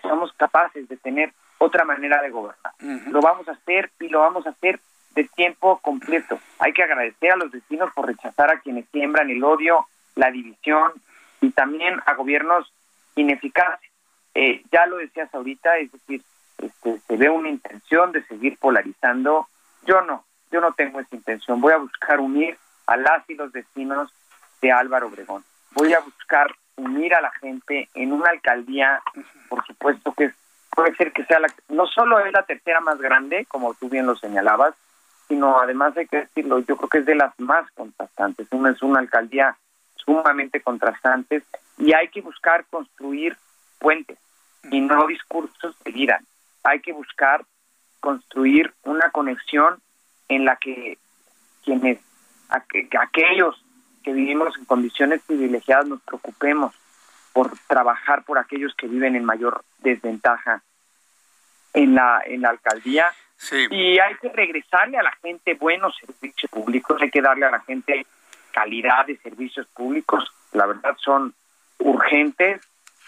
somos capaces de tener otra manera de gobernar. Lo vamos a hacer y lo vamos a hacer de tiempo completo. Hay que agradecer a los vecinos por rechazar a quienes siembran el odio, la división y también a gobiernos ineficaces. Eh, ya lo decías ahorita, es decir, este, se ve una intención de seguir polarizando. Yo no, yo no tengo esa intención. Voy a buscar unir a las y los vecinos de Álvaro Obregón. Voy a buscar unir a la gente en una alcaldía, por supuesto que puede ser que sea la, no solo es la tercera más grande, como tú bien lo señalabas, sino además hay que decirlo, yo creo que es de las más contrastantes. Una es una alcaldía sumamente contrastante y hay que buscar construir puentes y no discursos que. Hay que buscar construir una conexión en la que quienes aquellos que vivimos en condiciones privilegiadas nos preocupemos por trabajar por aquellos que viven en mayor desventaja en la en la alcaldía. Y hay que regresarle a la gente buenos servicios públicos hay que darle a la gente calidad de servicios públicos la verdad son urgentes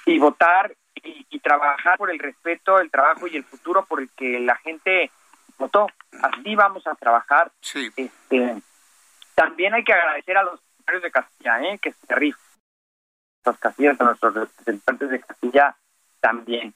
y votar y, y trabajar por el respeto el trabajo y el futuro por el que la gente votó. Así vamos a trabajar. Este también hay que agradecer a los de Castilla, ¿eh? que se rifan. Los castillas, a nuestros representantes de Castilla también.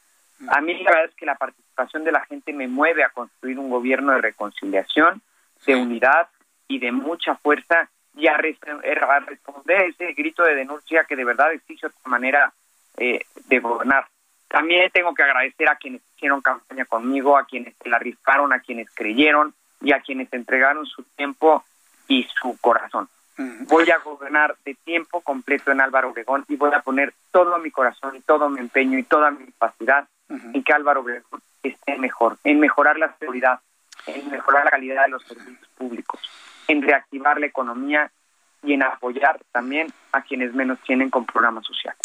A mí la verdad es que la participación de la gente me mueve a construir un gobierno de reconciliación, de unidad y de mucha fuerza y a, responder a ese grito de denuncia que de verdad existe otra manera eh, de gobernar. También tengo que agradecer a quienes hicieron campaña conmigo, a quienes se la rifaron, a quienes creyeron y a quienes entregaron su tiempo y su corazón. Voy a gobernar de tiempo completo en Álvaro Obregón y voy a poner todo mi corazón y todo mi empeño y toda mi capacidad en que Álvaro Obregón esté mejor, en mejorar la seguridad, en mejorar la calidad de los servicios públicos, en reactivar la economía y en apoyar también a quienes menos tienen con programas sociales.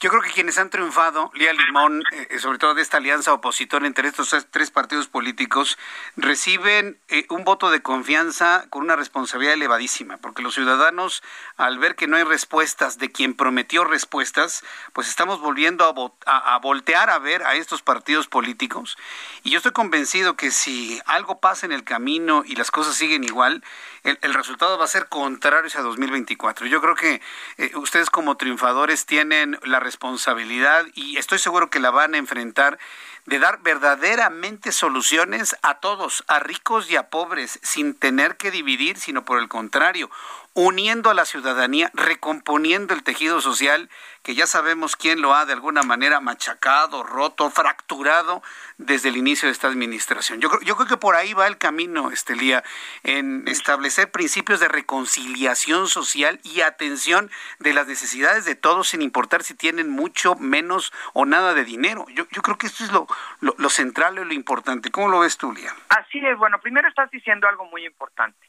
Yo creo que quienes han triunfado, Lía Limón, eh, eh, sobre todo de esta alianza opositora entre estos tres partidos políticos, reciben eh, un voto de confianza con una responsabilidad elevadísima, porque los ciudadanos, al ver que no hay respuestas de quien prometió respuestas, pues estamos volviendo a, a voltear a ver a estos partidos políticos. Y yo estoy convencido que si algo pasa en el camino y las cosas siguen igual, el, resultado va a ser contrario a 2024. Yo creo que eh, ustedes como triunfadores tienen la responsabilidad y estoy seguro que la van a enfrentar de dar verdaderamente soluciones a todos, a ricos y a pobres, sin tener que dividir, sino por el contrario, uniendo a la ciudadanía, recomponiendo el tejido social, que ya sabemos quién lo ha de alguna manera machacado, roto, fracturado desde el inicio de esta administración. Yo, yo creo que por ahí va el camino, Estelía, en establecer principios de reconciliación social y atención de las necesidades de todos, sin importar si tienen mucho, menos o nada de dinero. Yo, yo creo que esto es lo, lo, central y lo importante. ¿Cómo lo ves tú, Lía? Así es, bueno, primero estás diciendo algo muy importante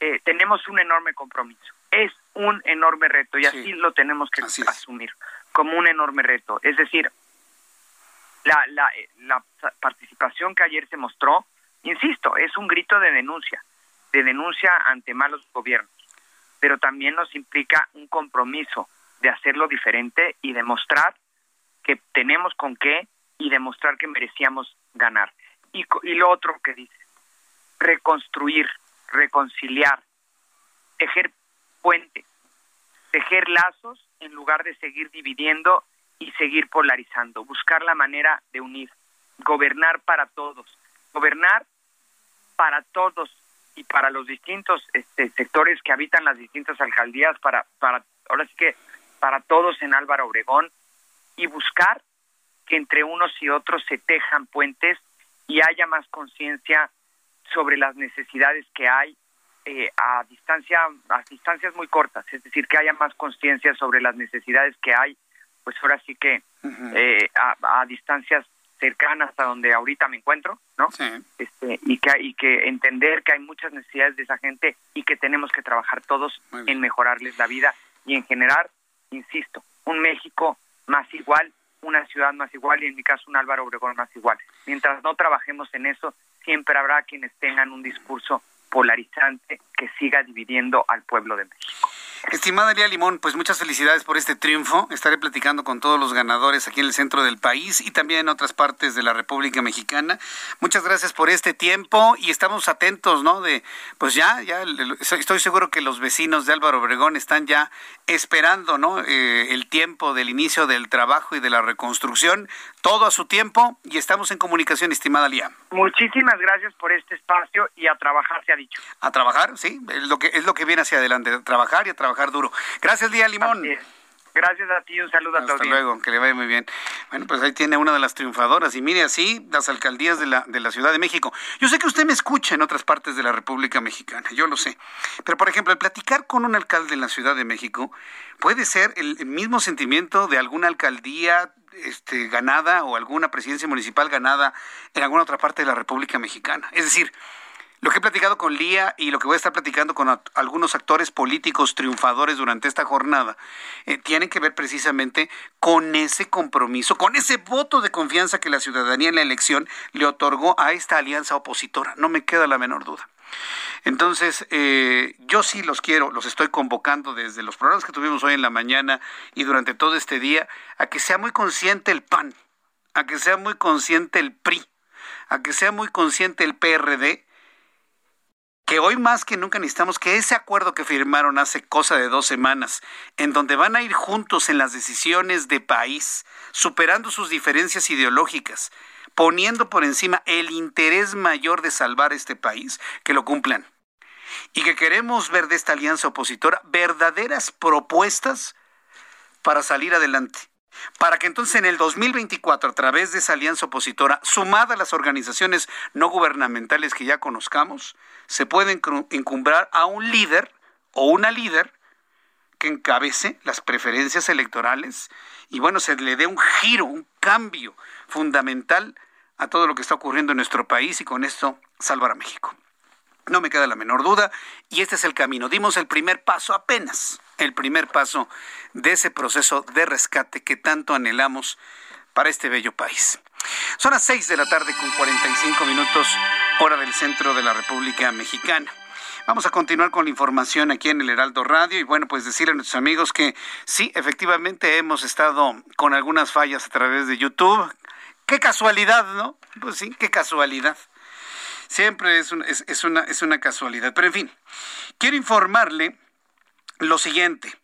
eh, tenemos un enorme compromiso. Es un enorme reto y así lo tenemos que asumir como un enorme reto. Es decir, la, la, eh, la participación que ayer se mostró, insisto, es un grito de denuncia, de denuncia ante malos gobiernos, pero también nos implica un compromiso de hacerlo diferente y demostrar que tenemos con qué y demostrar que merecíamos ganar. Y, y lo otro que dice, reconstruir reconciliar, tejer puentes, tejer lazos en lugar de seguir dividiendo y seguir polarizando, buscar la manera de unir, gobernar para todos, gobernar para todos y para los distintos este, sectores que habitan las distintas alcaldías, para, para, ahora sí que para todos en Álvaro Obregón, y buscar que entre unos y otros se tejan puentes y haya más conciencia sobre las necesidades que hay eh, a distancia a distancias muy cortas, es decir, que haya más conciencia sobre las necesidades que hay, pues ahora sí que eh, a, distancias cercanas a donde ahorita me encuentro, ¿no? Este, y que y que entender que hay muchas necesidades de esa gente y que tenemos que trabajar todos en mejorarles la vida y en generar, insisto, un México más igual, una ciudad más igual y en mi caso un Álvaro Obregón más igual. Mientras no trabajemos en eso, siempre habrá quienes tengan un discurso polarizante que siga dividiendo al pueblo de México. Estimada Lía Limón, pues muchas felicidades por este triunfo. Estaré platicando con todos los ganadores aquí en el centro del país y también en otras partes de la República Mexicana. Muchas gracias por este tiempo y estamos atentos, ¿no? De, pues ya, ya estoy seguro que los vecinos de Álvaro Obregón están ya esperando, ¿no? Eh, el tiempo del inicio del trabajo y de la reconstrucción, todo a su tiempo y estamos en comunicación, estimada Lía. Muchísimas gracias por este espacio y a trabajar, se ha dicho. A trabajar, sí, es lo que es lo que viene hacia adelante, a trabajar y a trabajar duro. Gracias, Lía Limón. Gracias a ti, un saludo a todos. Hasta luego, que le vaya muy bien. Bueno, pues ahí tiene una de las triunfadoras. Y mire así, las alcaldías de la, de la Ciudad de México. Yo sé que usted me escucha en otras partes de la República Mexicana, yo lo sé. Pero, por ejemplo, el platicar con un alcalde en la Ciudad de México puede ser el mismo sentimiento de alguna alcaldía este, ganada o alguna presidencia municipal ganada en alguna otra parte de la República Mexicana. Es decir, lo que he platicado con Lía y lo que voy a estar platicando con algunos actores políticos triunfadores durante esta jornada eh, tienen que ver precisamente con ese compromiso, con ese voto de confianza que la ciudadanía en la elección le otorgó a esta alianza opositora. No me queda la menor duda. Entonces, eh, yo sí los quiero, los estoy convocando desde los programas que tuvimos hoy en la mañana y durante todo este día a que sea muy consciente el PAN, a que sea muy consciente el PRI, a que sea muy consciente el PRD que hoy más que nunca necesitamos que ese acuerdo que firmaron hace cosa de dos semanas, en donde van a ir juntos en las decisiones de país, superando sus diferencias ideológicas, poniendo por encima el interés mayor de salvar este país, que lo cumplan. Y que queremos ver de esta alianza opositora verdaderas propuestas para salir adelante para que entonces en el 2024, a través de esa alianza opositora, sumada a las organizaciones no gubernamentales que ya conozcamos, se pueda encumbrar a un líder o una líder que encabece las preferencias electorales y bueno, se le dé un giro, un cambio fundamental a todo lo que está ocurriendo en nuestro país y con esto salvar a México. No me queda la menor duda y este es el camino. Dimos el primer paso apenas el primer paso de ese proceso de rescate que tanto anhelamos para este bello país. Son las 6 de la tarde con 45 minutos, hora del centro de la República Mexicana. Vamos a continuar con la información aquí en el Heraldo Radio y bueno, pues decirle a nuestros amigos que sí, efectivamente hemos estado con algunas fallas a través de YouTube. Qué casualidad, ¿no? Pues sí, qué casualidad. Siempre es, es, una, es una casualidad. Pero en fin, quiero informarle lo siguiente.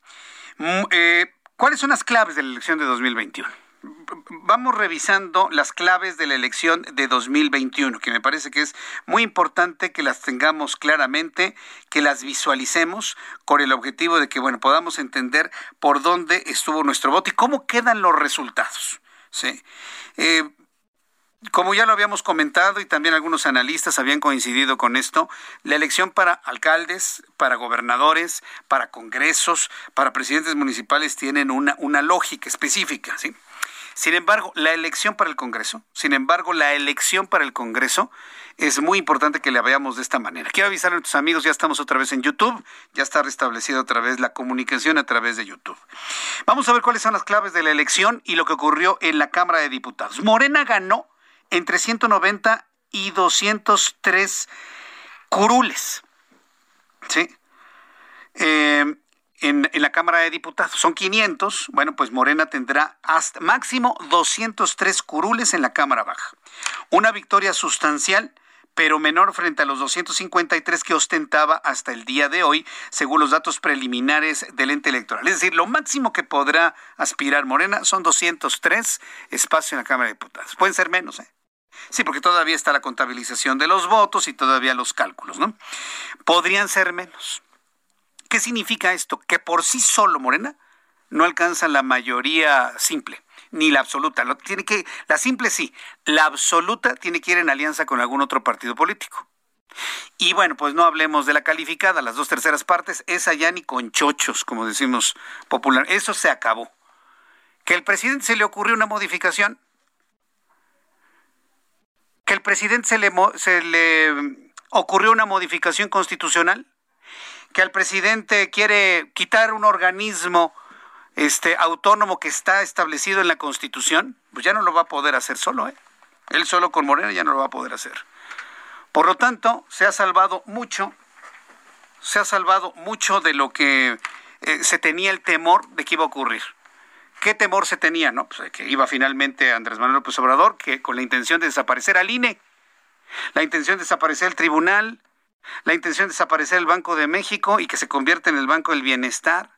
Mm, eh, ¿Cuáles son las claves de la elección de 2021? Vamos revisando las claves de la elección de 2021, que me parece que es muy importante que las tengamos claramente, que las visualicemos con el objetivo de que, bueno, podamos entender por dónde estuvo nuestro voto y cómo quedan los resultados. ¿sí? Eh, como ya lo habíamos comentado y también algunos analistas habían coincidido con esto, la elección para alcaldes, para gobernadores, para congresos, para presidentes municipales tienen una, una lógica específica, ¿sí? Sin embargo, la elección para el Congreso, sin embargo, la elección para el Congreso es muy importante que la veamos de esta manera. Quiero avisar a nuestros amigos, ya estamos otra vez en YouTube, ya está restablecida otra vez la comunicación a través de YouTube. Vamos a ver cuáles son las claves de la elección y lo que ocurrió en la Cámara de Diputados. Morena ganó entre 190 y 203 curules. ¿Sí? Eh, en, la Cámara de Diputados. Son 500. Bueno, pues Morena tendrá hasta máximo 203 curules en la Cámara Baja. Una victoria sustancial pero menor frente a los 253 que ostentaba hasta el día de hoy, según los datos preliminares del ente electoral. Es decir, lo máximo que podrá aspirar Morena son 203 espacios en la Cámara de Diputados. Pueden ser menos, ¿eh? Sí, porque todavía está la contabilización de los votos y todavía los cálculos, ¿no? Podrían ser menos. ¿Qué significa esto? Que por sí solo Morena no alcanza la mayoría simple ni la absoluta. Tiene que, la simple sí, la absoluta tiene que ir en alianza con algún otro partido político. Y bueno, pues no hablemos de la calificada, las dos terceras partes, esa ya ni con chochos, como decimos popular. Eso se acabó. Que el presidente se le ocurrió una modificación. Que el presidente se le, se le ocurrió una modificación constitucional. Que el presidente quiere quitar un organismo este autónomo que está establecido en la Constitución, pues ya no lo va a poder hacer solo, ¿eh? Él solo con Morena ya no lo va a poder hacer. Por lo tanto, se ha salvado mucho, se ha salvado mucho de lo que eh, se tenía el temor de que iba a ocurrir. ¿Qué temor se tenía? No, pues que iba finalmente Andrés Manuel López Obrador, que con la intención de desaparecer al INE, la intención de desaparecer el tribunal, la intención de desaparecer el Banco de México y que se convierta en el Banco del Bienestar,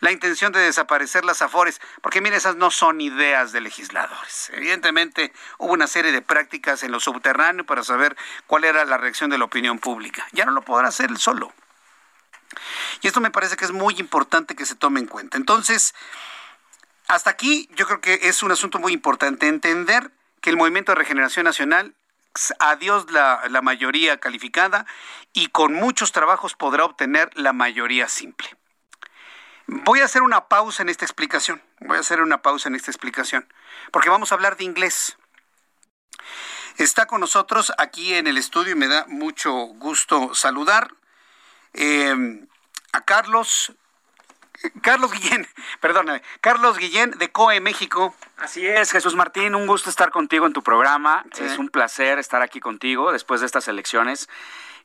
la intención de desaparecer las afores, porque mire, esas no son ideas de legisladores. Evidentemente hubo una serie de prácticas en lo subterráneo para saber cuál era la reacción de la opinión pública. Ya no lo podrá hacer él solo. Y esto me parece que es muy importante que se tome en cuenta. Entonces, hasta aquí yo creo que es un asunto muy importante entender que el Movimiento de Regeneración Nacional adiós la, la mayoría calificada y con muchos trabajos podrá obtener la mayoría simple. Voy a hacer una pausa en esta explicación. Voy a hacer una pausa en esta explicación. Porque vamos a hablar de inglés. Está con nosotros aquí en el estudio y me da mucho gusto saludar eh, a Carlos. Carlos Guillén, perdóname, Carlos Guillén de COE México. Así es, Jesús Martín, un gusto estar contigo en tu programa. Es un placer estar aquí contigo después de estas elecciones.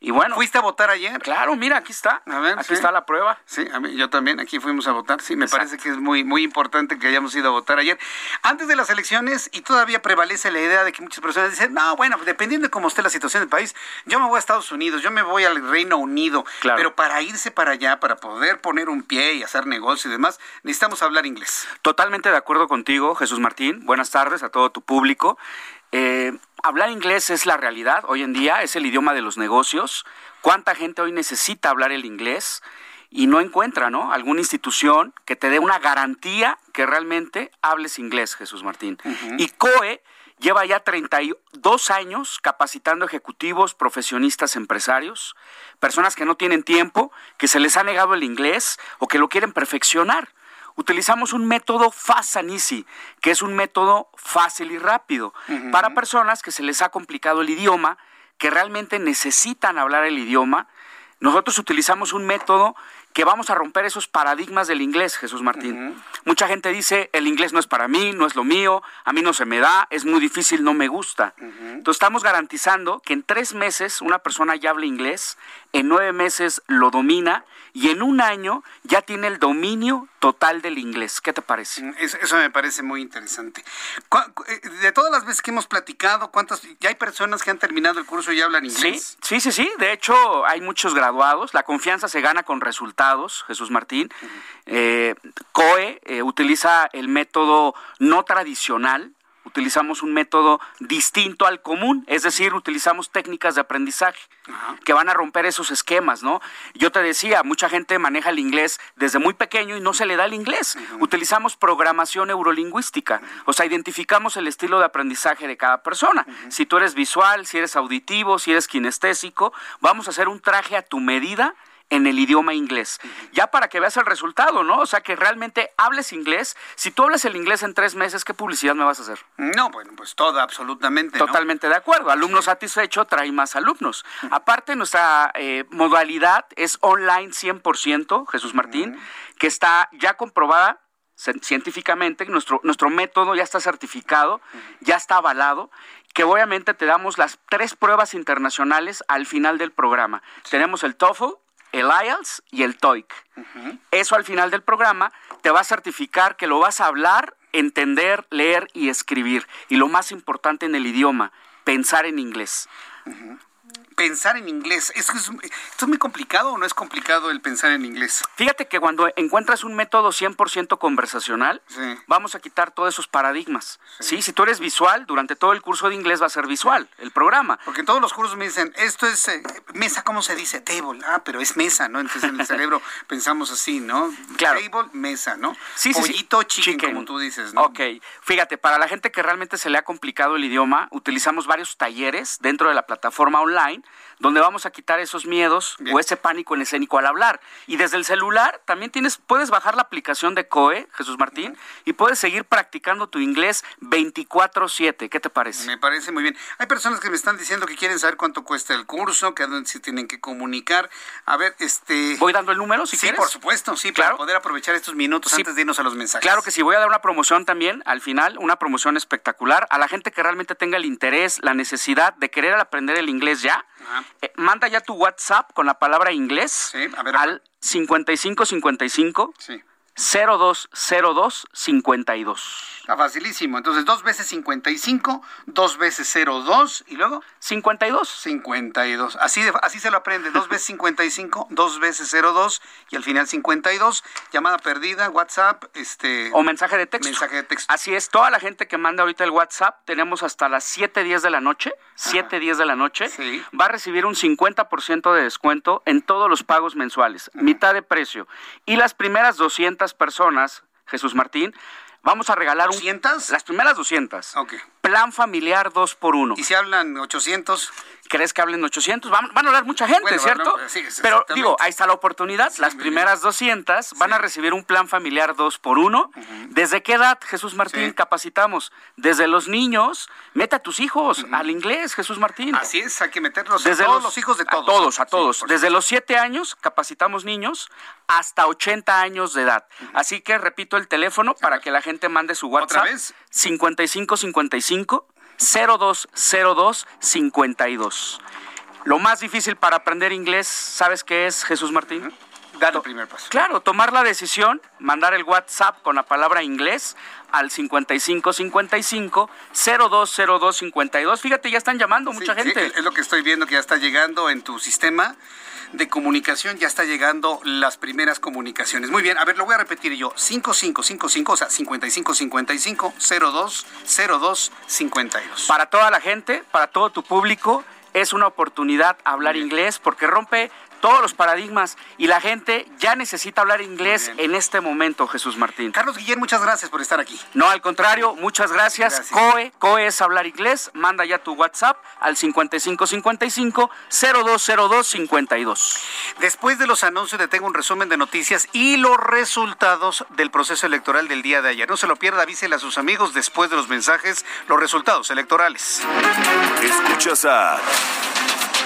Y bueno. ¿Fuiste a votar ayer? Claro, mira, aquí está. A ver, aquí está la prueba. Sí, a mí, yo también, aquí fuimos a votar. Sí, me parece que es muy, muy importante que hayamos ido a votar ayer. Antes de las elecciones, y todavía prevalece la idea de que muchas personas dicen, no, bueno, dependiendo de cómo esté la situación del país, yo me voy a Estados Unidos, yo me voy al Reino Unido. Claro. Pero para irse para allá, para poder poner un pie y hacer negocio y demás, necesitamos hablar inglés. Totalmente de acuerdo contigo, Jesús Martín. Buenas tardes a todo tu público. Eh, hablar inglés es la realidad hoy en día, es el idioma de los negocios. ¿Cuánta gente hoy necesita hablar el inglés? y no encuentra, ¿no? Alguna institución que te dé una garantía que realmente hables inglés, Jesús Martín. Uh -huh. Y COE lleva ya 32 años capacitando ejecutivos, profesionistas, empresarios, personas que no tienen tiempo, que se les ha negado el inglés o que lo quieren perfeccionar. Utilizamos un método Fast and Easy, que es un método fácil y rápido uh -huh. para personas que se les ha complicado el idioma, que realmente necesitan hablar el idioma. Nosotros utilizamos un método que vamos a romper esos paradigmas del inglés, Jesús Martín. Uh -huh. Mucha gente dice, el inglés no es para mí, no es lo mío, a mí no se me da, es muy difícil, no me gusta. Uh -huh. Entonces estamos garantizando que en tres meses una persona ya habla inglés, en nueve meses lo domina y en un año ya tiene el dominio total del inglés. ¿Qué te parece? Eso, eso, me parece muy interesante. Eh, de todas las veces que hemos platicado, ¿cuántas? ¿Ya hay personas que han terminado el curso y hablan inglés? Sí, sí, sí, sí. De hecho, hay muchos graduados. La confianza se gana con resultados, Jesús Martín. Uh -huh. eh, COE eh, utiliza el método no tradicional utilizamos un método distinto al común, es decir, utilizamos técnicas de aprendizaje Ajá. que van a romper esos esquemas, ¿no? Yo te decía, mucha gente maneja el inglés desde muy pequeño y no se le da el inglés. Utilizamos programación neurolingüística, -huh. o sea, identificamos el estilo de aprendizaje de cada persona. Si tú eres visual, si eres auditivo, si eres kinestésico, vamos a hacer un traje a tu medida en el idioma inglés. Ya para que veas el resultado, ¿no? O sea, que realmente hables inglés. Si tú hablas el inglés en tres meses, ¿qué publicidad me vas a hacer? No, bueno, pues toda, absolutamente. Totalmente ¿no? de acuerdo. Alumno satisfecho trae más alumnos. Uh -huh. Aparte, nuestra eh, modalidad es online 100%, Jesús Martín, uh -huh. que está ya comprobada científicamente, nuestro, nuestro método ya está certificado, ya está avalado, que obviamente te damos las tres pruebas internacionales al final del programa. Sí. Tenemos el TOEFL, el IELTS y el TOEIC. Uh -huh. Eso al final del programa te va a certificar que lo vas a hablar, entender, leer y escribir. Y lo más importante en el idioma, pensar en inglés. Uh -huh pensar en inglés. ¿Esto es, ¿Esto es muy complicado o no es complicado el pensar en inglés? Fíjate que cuando encuentras un método 100% conversacional, sí. vamos a quitar todos esos paradigmas. Sí. sí. Si tú eres visual, durante todo el curso de inglés va a ser visual el programa. Porque en todos los cursos me dicen, esto es eh, mesa, ¿cómo se dice? Table. Ah, pero es mesa, ¿no? Entonces en el cerebro pensamos así, ¿no? Claro. Table, mesa, ¿no? Sí, Pollito, sí, chicken, chicken, como tú dices, ¿no? Ok. Fíjate, para la gente que realmente se le ha complicado el idioma, utilizamos varios talleres dentro de la plataforma online donde vamos a quitar esos miedos Bien. o ese pánico en escénico al hablar. Y desde el celular también tienes, puedes bajar la aplicación de COE, Jesús Martín, uh -huh. y puedes seguir practicando tu inglés 24/7. ¿Qué te parece? Me parece muy bien. Hay personas que me están diciendo que quieren saber cuánto cuesta el curso, que se tienen que comunicar. A ver, este... ¿Voy dando el número si sí, quieres? por supuesto, sí, claro. para poder aprovechar estos minutos sí. antes de irnos a los mensajes. Claro que sí, voy a dar una promoción también al final, una promoción espectacular a la gente que realmente tenga el interés, la necesidad de querer aprender el inglés ya. Eh, manda ya tu WhatsApp con la palabra inglés al 5555 sí. 020252. Está facilísimo. Entonces, dos veces 55, dos veces 02 y luego 52. 52. Así, de, así se lo aprende. Dos veces 55, dos veces 02 y al final 52. Llamada perdida, WhatsApp, este. O mensaje de texto. Mensaje de texto. Así es. Toda la gente que manda ahorita el WhatsApp, tenemos hasta las 7, 10 de la noche. 7, 10 de la noche. Sí. Va a recibir un 50% de descuento en todos los pagos mensuales. Mitad de precio. Y las primeras 200 personas, Jesús Martín, vamos a regalar un... ¿200? Las primeras 200. Ok. Plan familiar 2 por 1 ¿Y si hablan 800? ¿Crees que hablen 800? Van, van a hablar mucha gente, Bueno, ¿cierto? bueno, sí, sí, Pero digo, ahí está la oportunidad. Las primeras 200 van a recibir un plan familiar 2 por 1 ¿Desde qué edad, Jesús Martín, capacitamos? Desde los niños, mete a tus hijos al inglés, Jesús Martín. Así es, hay que meterlos Desde a todos los, hijos de todos. A todos, a todos. Desde los 7 años capacitamos niños hasta 80 años de edad. Así que repito el teléfono para que la gente mande su WhatsApp. vez? 5555 0202 52. Lo más difícil para aprender inglés, ¿sabes qué es, Jesús Martín? Dale el primer paso. Claro, tomar la decisión, mandar el WhatsApp con la palabra inglés al 5555 020252. Fíjate, ya están llamando mucha Sí, gente. sí, es lo que estoy viendo que ya está llegando en tu sistema de comunicación, ya está llegando las primeras comunicaciones. Muy bien, a ver, lo voy a repetir yo. 5555, o sea, 5555 02 02 52. Para toda la gente, para todo tu público, es una oportunidad hablar inglés porque rompe todos los paradigmas y la gente ya necesita hablar inglés en este momento, Jesús Martín. Carlos Guillén, muchas gracias por estar aquí. No, al contrario, muchas gracias. Gracias. COE, COE es hablar inglés. Manda ya tu WhatsApp al 5555 020252. Después de los anuncios le tengo un resumen de noticias y los resultados del proceso electoral del día de ayer. No se lo pierda, avísele a sus amigos después de los mensajes los resultados electorales. Escuchas a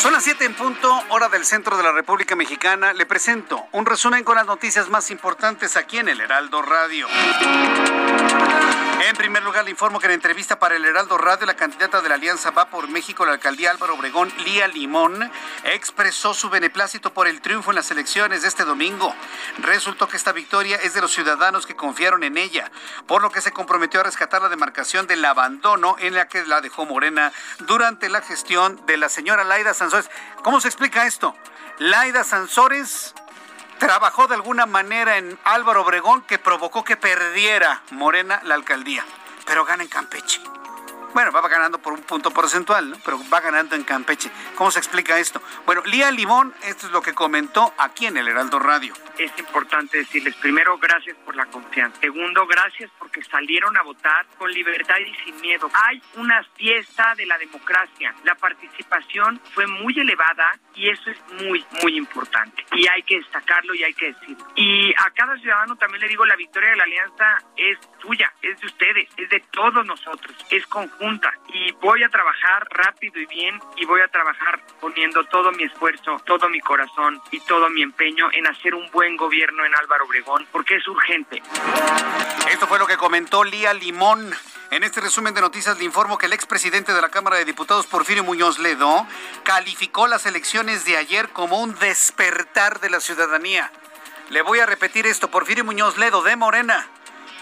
Son las 7 en punto, hora del centro de la República Mexicana. Le presento un resumen con las noticias más importantes aquí en el Heraldo Radio. En primer lugar, le informo que en entrevista para el Heraldo Radio, la candidata de la Alianza Va por México, la alcaldía Álvaro Obregón, Lía Limón, expresó su beneplácito por el triunfo en las elecciones de este domingo. Resultó que esta victoria es de los ciudadanos que confiaron en ella, por lo que se comprometió a rescatar la demarcación del abandono en la que la dejó Morena durante la gestión de la señora Laida Sansores. ¿Cómo se explica esto? Laida Sansores trabajó de alguna manera en Álvaro Obregón que provocó que perdiera Morena la alcaldía, pero gana en Campeche. Bueno, va ganando por un punto porcentual, ¿no? pero va ganando en Campeche. ¿Cómo se explica esto? Bueno, Lía Limón, esto es lo que comentó aquí en el Heraldo Radio. es importante decirles, primero, gracias por la confianza. Segundo, gracias porque salieron a votar con libertad y sin miedo. Hay una fiesta de la democracia. La participación fue muy elevada y eso es muy, muy importante. Y hay que destacarlo y hay que decirlo. Y a cada ciudadano también le digo, la victoria de la alianza es tuya, es de ustedes, es de todos nosotros, es conjunta. Y voy a trabajar rápido y bien y voy a trabajar poniendo todo mi esfuerzo, todo mi corazón y todo mi empeño en hacer un buen gobierno en Álvaro Obregón, porque es urgente. Esto fue lo que comentó Lía Limón. En este resumen de noticias le informo que el expresidente de la Cámara de Diputados, Porfirio Muñoz Ledo, calificó las elecciones de ayer como un despertar de la ciudadanía. Le voy a repetir esto, Porfirio Muñoz Ledo de Morena,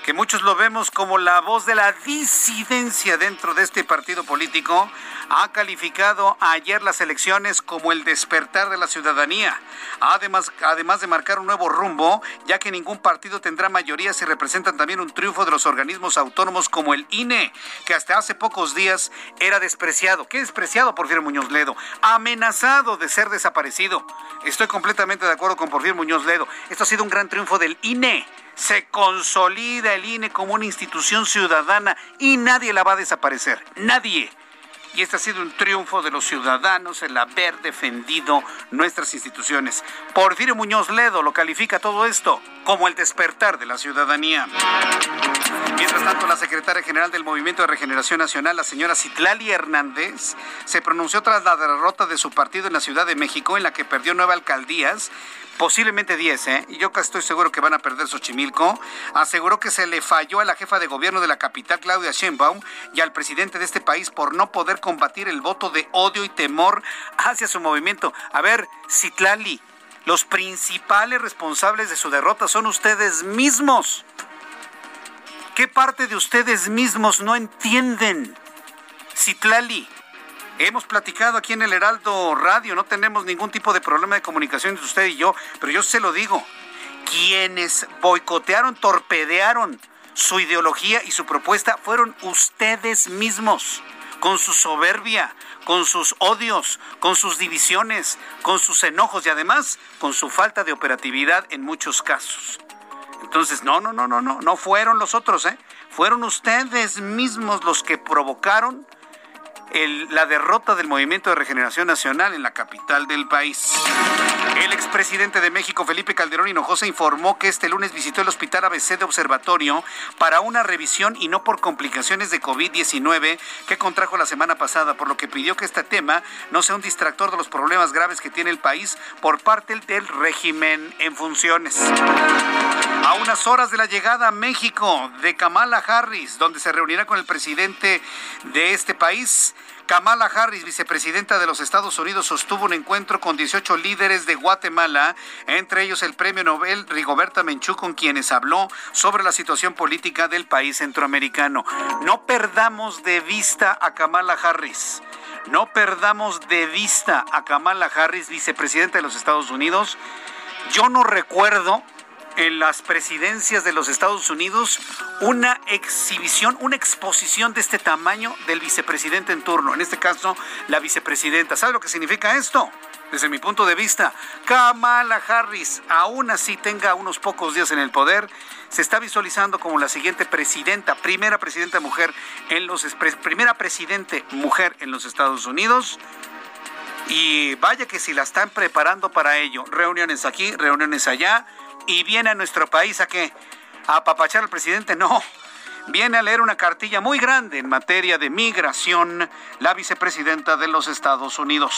que muchos lo vemos como la voz de la disidencia dentro de este partido político, ha calificado ayer las elecciones como el despertar de la ciudadanía. Además, además de marcar un nuevo rumbo, ya que ningún partido tendrá mayoría si representan también un triunfo de los organismos autónomos como el INE, que hasta hace pocos días era despreciado. ¿Qué despreciado, Porfirio Muñoz Ledo? Amenazado de ser desaparecido. Estoy completamente de acuerdo con Porfirio Muñoz Ledo. Esto ha sido un gran triunfo del INE se consolida el INE como una institución ciudadana y nadie la va a desaparecer. Nadie. Y este ha sido un triunfo de los ciudadanos el haber defendido nuestras instituciones. Porfirio Muñoz Ledo lo califica todo esto como el despertar de la ciudadanía. Mientras tanto, la secretaria general del Movimiento de Regeneración Nacional, la señora Citlali Hernández, se pronunció tras la derrota de su partido en la Ciudad de México, en la que perdió nueve alcaldías, posiblemente 10, ¿eh? Y yo estoy seguro que van a perder Xochimilco. Aseguró que se le falló a la jefa de gobierno de la capital, Claudia Sheinbaum, y al presidente de este país por no poder combatir el voto de odio y temor hacia su movimiento. A ver, Citlali, los principales responsables de su derrota son ustedes mismos. ¿Qué parte de ustedes mismos no entienden? Citlali, Hemos platicado aquí en el Heraldo Radio, no tenemos ningún tipo de problema de comunicación entre usted y yo, pero yo se lo digo, quienes boicotearon, torpedearon su ideología y su propuesta fueron ustedes mismos, con su soberbia, con sus odios, con sus divisiones, con sus enojos y además con su falta de operatividad en muchos casos. Entonces, no, no, no, no, no, no fueron los otros, ¿eh? Fueron ustedes mismos los que provocaron la derrota del Movimiento de Regeneración Nacional en la capital del país. El expresidente de México, Felipe Calderón Hinojosa, informó que este lunes visitó el Hospital ABC de Observatorio para una revisión y no por complicaciones de COVID-19 que contrajo la semana pasada, por lo que pidió que este tema no sea un distractor de los problemas graves que tiene el país por parte del régimen en funciones. A unas horas de la llegada a México de Kamala Harris, donde se reunirá con el presidente de este país, Kamala Harris, vicepresidenta de los Estados Unidos, sostuvo un encuentro con 18 líderes de Guatemala, entre ellos el premio Nobel Rigoberta Menchú, con quienes habló sobre la situación política del país centroamericano. No perdamos de vista a Kamala Harris. No perdamos de vista a Kamala Harris, vicepresidenta de los Estados Unidos. Yo no recuerdo en las presidencias de los Estados Unidos una exhibición, una exposición de este tamaño del vicepresidente en turno, en este caso la vicepresidenta. ¿Sabe lo que significa esto? Desde mi punto de vista, Kamala Harris, aún así tenga unos pocos días en el poder, se está visualizando como la siguiente presidenta, primera presidenta mujer en los primera presidente mujer en los Estados Unidos. Y vaya que si la están preparando para ello, reuniones aquí, reuniones allá, y viene a nuestro país a qué? A apapachar al presidente, no. Viene a leer una cartilla muy grande en materia de migración la vicepresidenta de los Estados Unidos.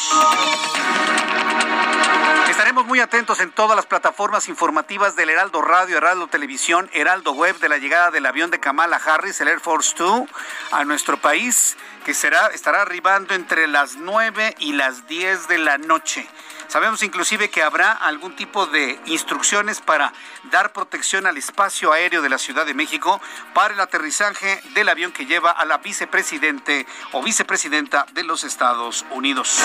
Estaremos muy atentos en todas las plataformas informativas del Heraldo Radio, Heraldo Televisión, Heraldo Web de la llegada del avión de Kamala Harris, el Air Force 2, a nuestro país, que será, estará arribando entre las 9 y las 10 de la noche. Sabemos inclusive que habrá algún tipo de instrucciones para dar protección al espacio aéreo de la Ciudad de México para el aterrizaje del avión que lleva a la vicepresidente o vicepresidenta de los Estados Unidos.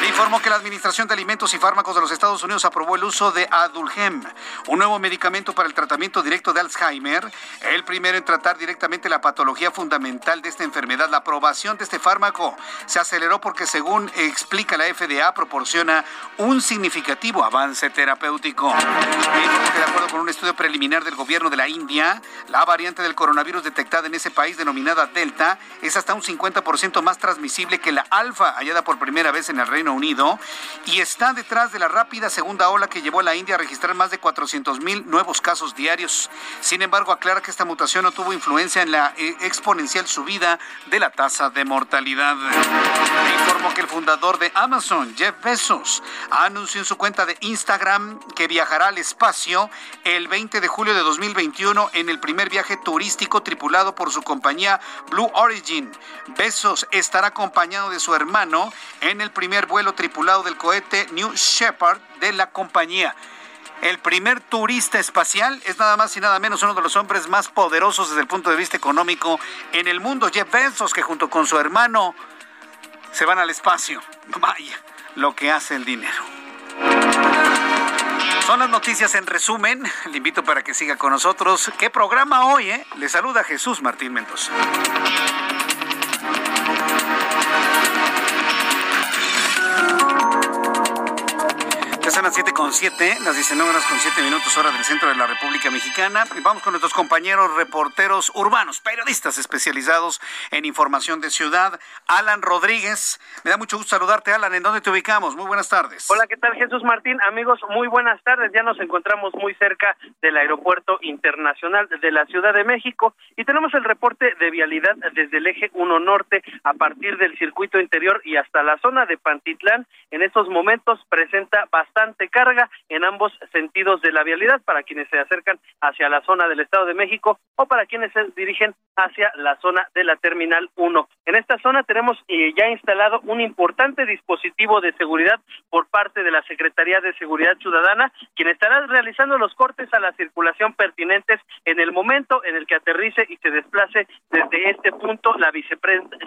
Le informo que la Administración de Alimentos y Fármacos de los Estados Unidos aprobó el uso de Adulgem, un nuevo medicamento para el tratamiento directo de Alzheimer, el primero en tratar directamente la patología fundamental de esta enfermedad. La aprobación de este fármaco se aceleró porque, según explica la FDA, proporciona un significativo avance terapéutico. de acuerdo con un estudio preliminar del gobierno de la India, la variante del coronavirus detectada en ese país denominada Delta es hasta un 50% más transmisible que la alfa hallada por primera vez en el Reino Unido y está detrás de la rápida segunda ola que llevó a la India a registrar más de 400 mil nuevos casos diarios. Sin embargo, aclara que esta mutación no tuvo influencia en la eh, exponencial subida de la tasa de mortalidad. Informó que el fundador de Amazon, Jeff Bezos, anunció en su cuenta de Instagram que viajará al espacio el 20 de julio de 2021 en el primer viaje turístico tripulado por su compañía Blue Origin. Besos estará acompañado de su hermano en el primer vuelo tripulado del cohete New Shepard de la compañía. el primer turista espacial es nada más y nada menos uno de los hombres más poderosos desde el punto de vista económico en el mundo, Jeff Bezos, que junto con su hermano se van al espacio. Vaya, lo que hace el dinero. Son las noticias en resumen. Le invito para que siga con nosotros. ¿Qué programa hoy? Eh? Le saluda Jesús Martín Mendoza. Las 7 con 7, las 19 horas con 7 minutos hora del centro de la República Mexicana. Y vamos con nuestros compañeros reporteros urbanos, periodistas especializados en información de ciudad. Alan Rodríguez, me da mucho gusto saludarte, Alan. ¿En dónde te ubicamos? Muy buenas tardes. Hola, ¿qué tal Jesús Martín? Amigos, muy buenas tardes. Ya nos encontramos muy cerca del Aeropuerto Internacional de la Ciudad de México y tenemos el reporte de vialidad desde el eje 1 Norte a partir del circuito interior y hasta la zona de Pantitlán. En estos momentos presenta bastante carga en ambos sentidos de la vialidad para quienes se acercan hacia la zona del Estado de México o para quienes se dirigen hacia la zona de la Terminal 1. En esta zona tenemos eh, ya instalado un importante dispositivo de seguridad por parte de la Secretaría de Seguridad Ciudadana, quien estará realizando los cortes a la circulación pertinentes en el momento en el que aterrice y se desplace desde este punto la,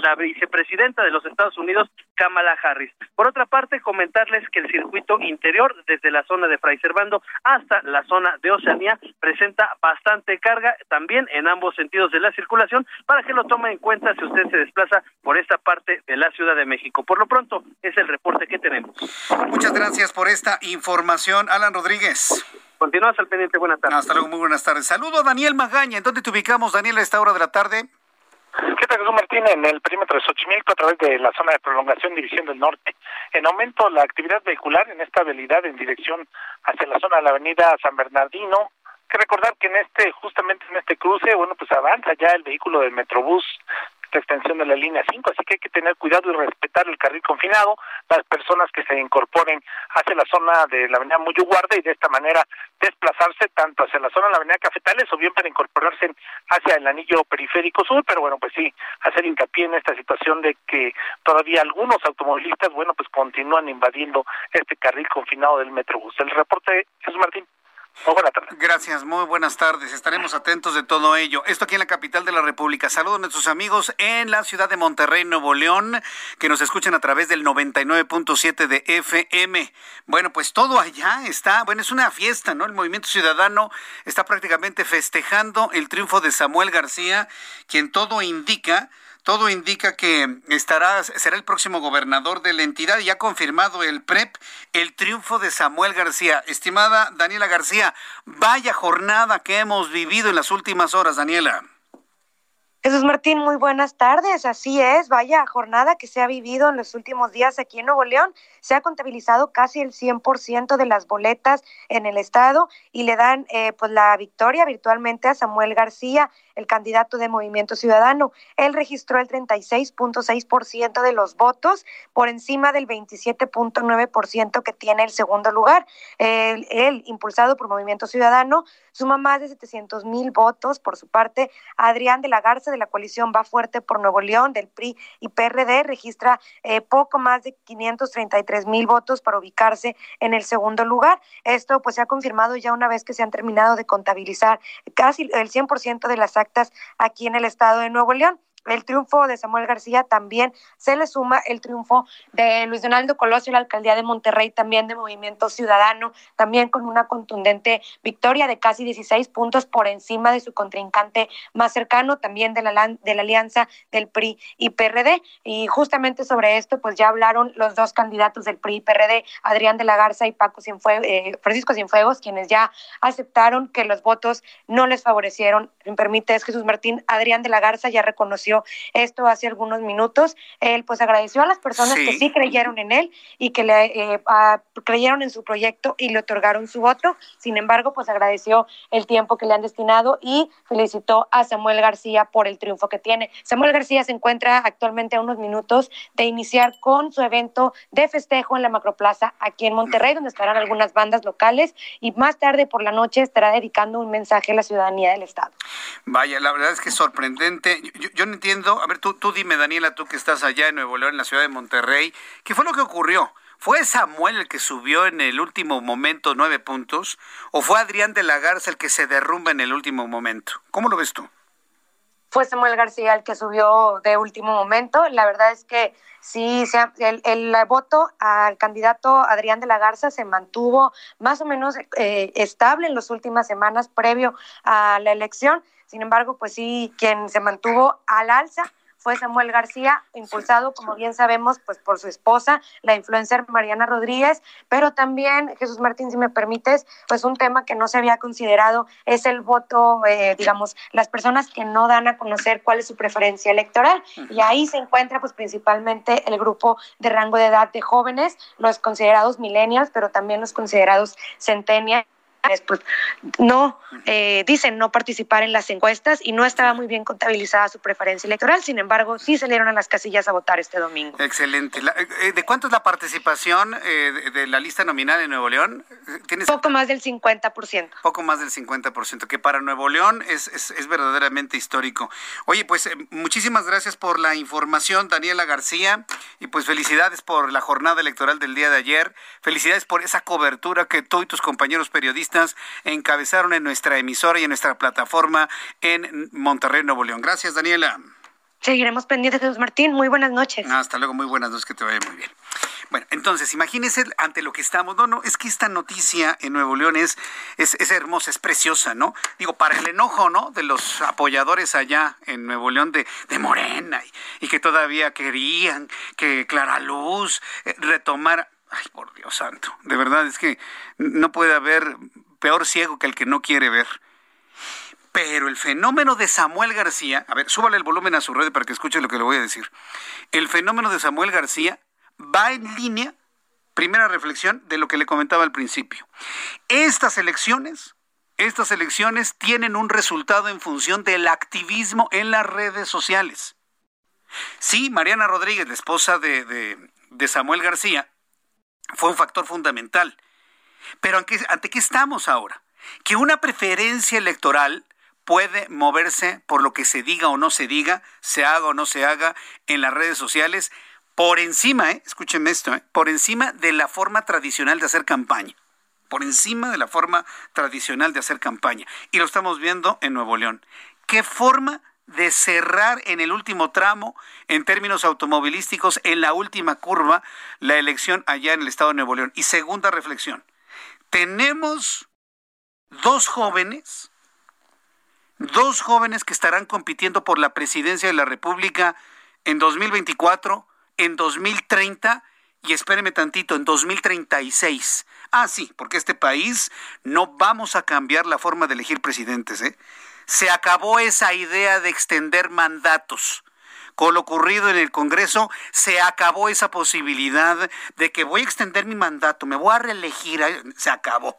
la vicepresidenta de los Estados Unidos, Kamala Harris. Por otra parte, comentarles que el circuito interior desde la zona de Fray Servando hasta la zona de Oceanía presenta bastante carga también en ambos sentidos de la circulación para que lo tome en cuenta si usted se desplaza por esta parte de la Ciudad de México. Por lo pronto es el reporte que tenemos. Muchas gracias por esta información, Alan Rodríguez. Continúas al pendiente, buenas tardes. Hasta luego, muy buenas tardes. Saludo a Daniel Magaña. ¿En dónde te ubicamos, Daniel, a esta hora de la tarde? ¿Qué tal, Jesús Martín? En el perímetro de Xochimilco, a través de la zona de prolongación División del Norte, en aumento la actividad vehicular en esta habilidad en dirección hacia la zona de la avenida San Bernardino. que recordar que en este, justamente en este cruce, bueno, pues avanza ya el vehículo del Metrobús extensión de la línea 5, así que hay que tener cuidado y respetar el carril confinado, las personas que se incorporen hacia la zona de la avenida Muyuguarda y de esta manera desplazarse tanto hacia la zona de la avenida Cafetales o bien para incorporarse hacia el anillo periférico sur, pero bueno, pues sí, hacer hincapié en esta situación de que todavía algunos automovilistas, bueno, pues continúan invadiendo este carril confinado del Metrobús. El reporte, Jesús Martín. Muy buenas tardes. Gracias, muy buenas tardes. Estaremos atentos de todo ello. Esto aquí en la capital de la República. Saludos a nuestros amigos en la ciudad de Monterrey, Nuevo León, que nos escuchan a través del 99.7 de FM. Bueno, pues todo allá está, bueno, es una fiesta, ¿no? El Movimiento Ciudadano está prácticamente festejando el triunfo de Samuel García, quien todo indica todo indica que estará, será el próximo gobernador de la entidad y ha confirmado el PREP el triunfo de Samuel García. Estimada Daniela García, vaya jornada que hemos vivido en las últimas horas, Daniela. Jesús Martín, muy buenas tardes. Así es, vaya jornada que se ha vivido en los últimos días aquí en Nuevo León. Se ha contabilizado casi el 100% de las boletas en el estado y le dan eh, pues la victoria virtualmente a Samuel García el candidato de Movimiento Ciudadano. Él registró el 36.6% de los votos por encima del 27.9% que tiene el segundo lugar. Él, impulsado por Movimiento Ciudadano, suma más de 700 mil votos. Por su parte, Adrián de la Garza de la coalición Va Fuerte por Nuevo León, del PRI y PRD, registra eh, poco más de 533 mil votos para ubicarse en el segundo lugar. Esto pues se ha confirmado ya una vez que se han terminado de contabilizar casi el 100% de las actas aquí en el estado de Nuevo León el triunfo de Samuel García también se le suma el triunfo de Luis Donaldo Colosio, la alcaldía de Monterrey, también de Movimiento Ciudadano, también con una contundente victoria de casi 16 puntos por encima de su contrincante más cercano, también de la, alianza del PRI y PRD. Y justamente sobre esto, pues ya hablaron los dos candidatos del PRI y PRD, Adrián de la Garza y Paco eh, Francisco Cienfuegos, quienes ya aceptaron que los votos no les favorecieron. Me Jesús Martín, Adrián de la Garza ya reconoció esto hace algunos minutos. Él pues agradeció a las personas que sí creyeron en él y que le eh, creyeron en su proyecto y le otorgaron su voto. Sin embargo, pues agradeció el tiempo que le han destinado y felicitó a Samuel García por el triunfo que tiene. Samuel García se encuentra actualmente a unos minutos de iniciar con su evento de festejo en la Macroplaza aquí en Monterrey, donde estarán algunas bandas locales y más tarde por la noche estará dedicando un mensaje a la ciudadanía del Estado. Vaya, la verdad es que es sorprendente. Yo, yo a ver, tú, tú dime, Daniela, tú que estás allá en Nuevo León, en la ciudad de Monterrey, ¿qué fue lo que ocurrió? ¿Fue Samuel el que subió en el último momento nueve puntos? ¿O fue Adrián de la Garza el que se derrumba en el último momento? ¿Cómo lo ves tú? Fue Samuel García el que subió de último momento. La verdad es que sí, el, el, voto al candidato Adrián de la Garza se mantuvo más o menos eh, estable en las últimas semanas previo a la elección. Sin embargo, pues sí, quien se mantuvo al alza fue Samuel García, impulsado, como bien sabemos, pues por su esposa, la influencer Mariana Rodríguez, pero también, Jesús Martín, si me permites, pues un tema que no se había considerado es el voto, eh, digamos, las personas que no dan a conocer cuál es su preferencia electoral. Y ahí se encuentra, pues principalmente el grupo de rango de edad de jóvenes, los considerados millennials, pero también los considerados centennials pues no eh, dicen no participar en las encuestas y no estaba muy bien contabilizada su preferencia electoral. Sin embargo, sí salieron a las casillas a votar este domingo. Excelente. Eh, eh, ¿De cuánto es la participación de la lista nominal en Nuevo León? ¿Tienes... Poco más del 50%. Poco más del 50%, que para Nuevo León es, es, es verdaderamente histórico. Oye, pues muchísimas gracias por la información, Daniela García, y pues felicidades por la jornada electoral del día de ayer. Felicidades por esa cobertura que tú y tus compañeros periodistas encabezaron en nuestra emisora y en nuestra plataforma en Monterrey, Nuevo León. Gracias, Daniela. Seguiremos pendientes, Jesús Martín. Muy buenas noches. Hasta luego, muy buenas noches, que te vaya muy bien. Bueno, entonces, imagínese ante lo que estamos. No, no, es que esta noticia en Nuevo León es, es, es, hermosa, es preciosa, ¿no? Digo, para el enojo, ¿no? De los apoyadores allá en Nuevo León de, de Morena y, que todavía querían que Clara Luz eh, retomara. Ay, por Dios santo. De verdad, es que no puede haber peor ciego que el que no quiere ver. Pero el fenómeno de Samuel García, a ver, súbale el volumen a su red para que escuche lo que le voy a decir. El fenómeno de Samuel García va en línea, primera reflexión, de lo que le comentaba al principio. Estas elecciones, estas elecciones tienen un resultado en función del activismo en las redes sociales. Sí, Mariana Rodríguez, la esposa de, de, de Samuel García, fue un factor fundamental pero ¿ante qué estamos ahora? Que una preferencia electoral puede moverse por lo que se diga o no se diga, se haga o no se haga en las redes sociales, por encima, ¿eh? escúchenme esto, ¿eh? por encima de la forma tradicional de hacer campaña, por encima de la forma tradicional de hacer campaña. Y lo estamos viendo en Nuevo León. ¿Qué forma de cerrar en el último tramo, en términos automovilísticos, en la última curva, la elección allá en el estado de Nuevo León? Y segunda reflexión, tenemos dos jóvenes, dos jóvenes que estarán compitiendo por la presidencia de la República en 2024, en 2030 y espéreme tantito, en 2036. Ah, sí, porque este país no vamos a cambiar la forma de elegir presidentes. ¿eh? Se acabó esa idea de extender mandatos con lo ocurrido en el Congreso, se acabó esa posibilidad de que voy a extender mi mandato, me voy a reelegir, se acabó.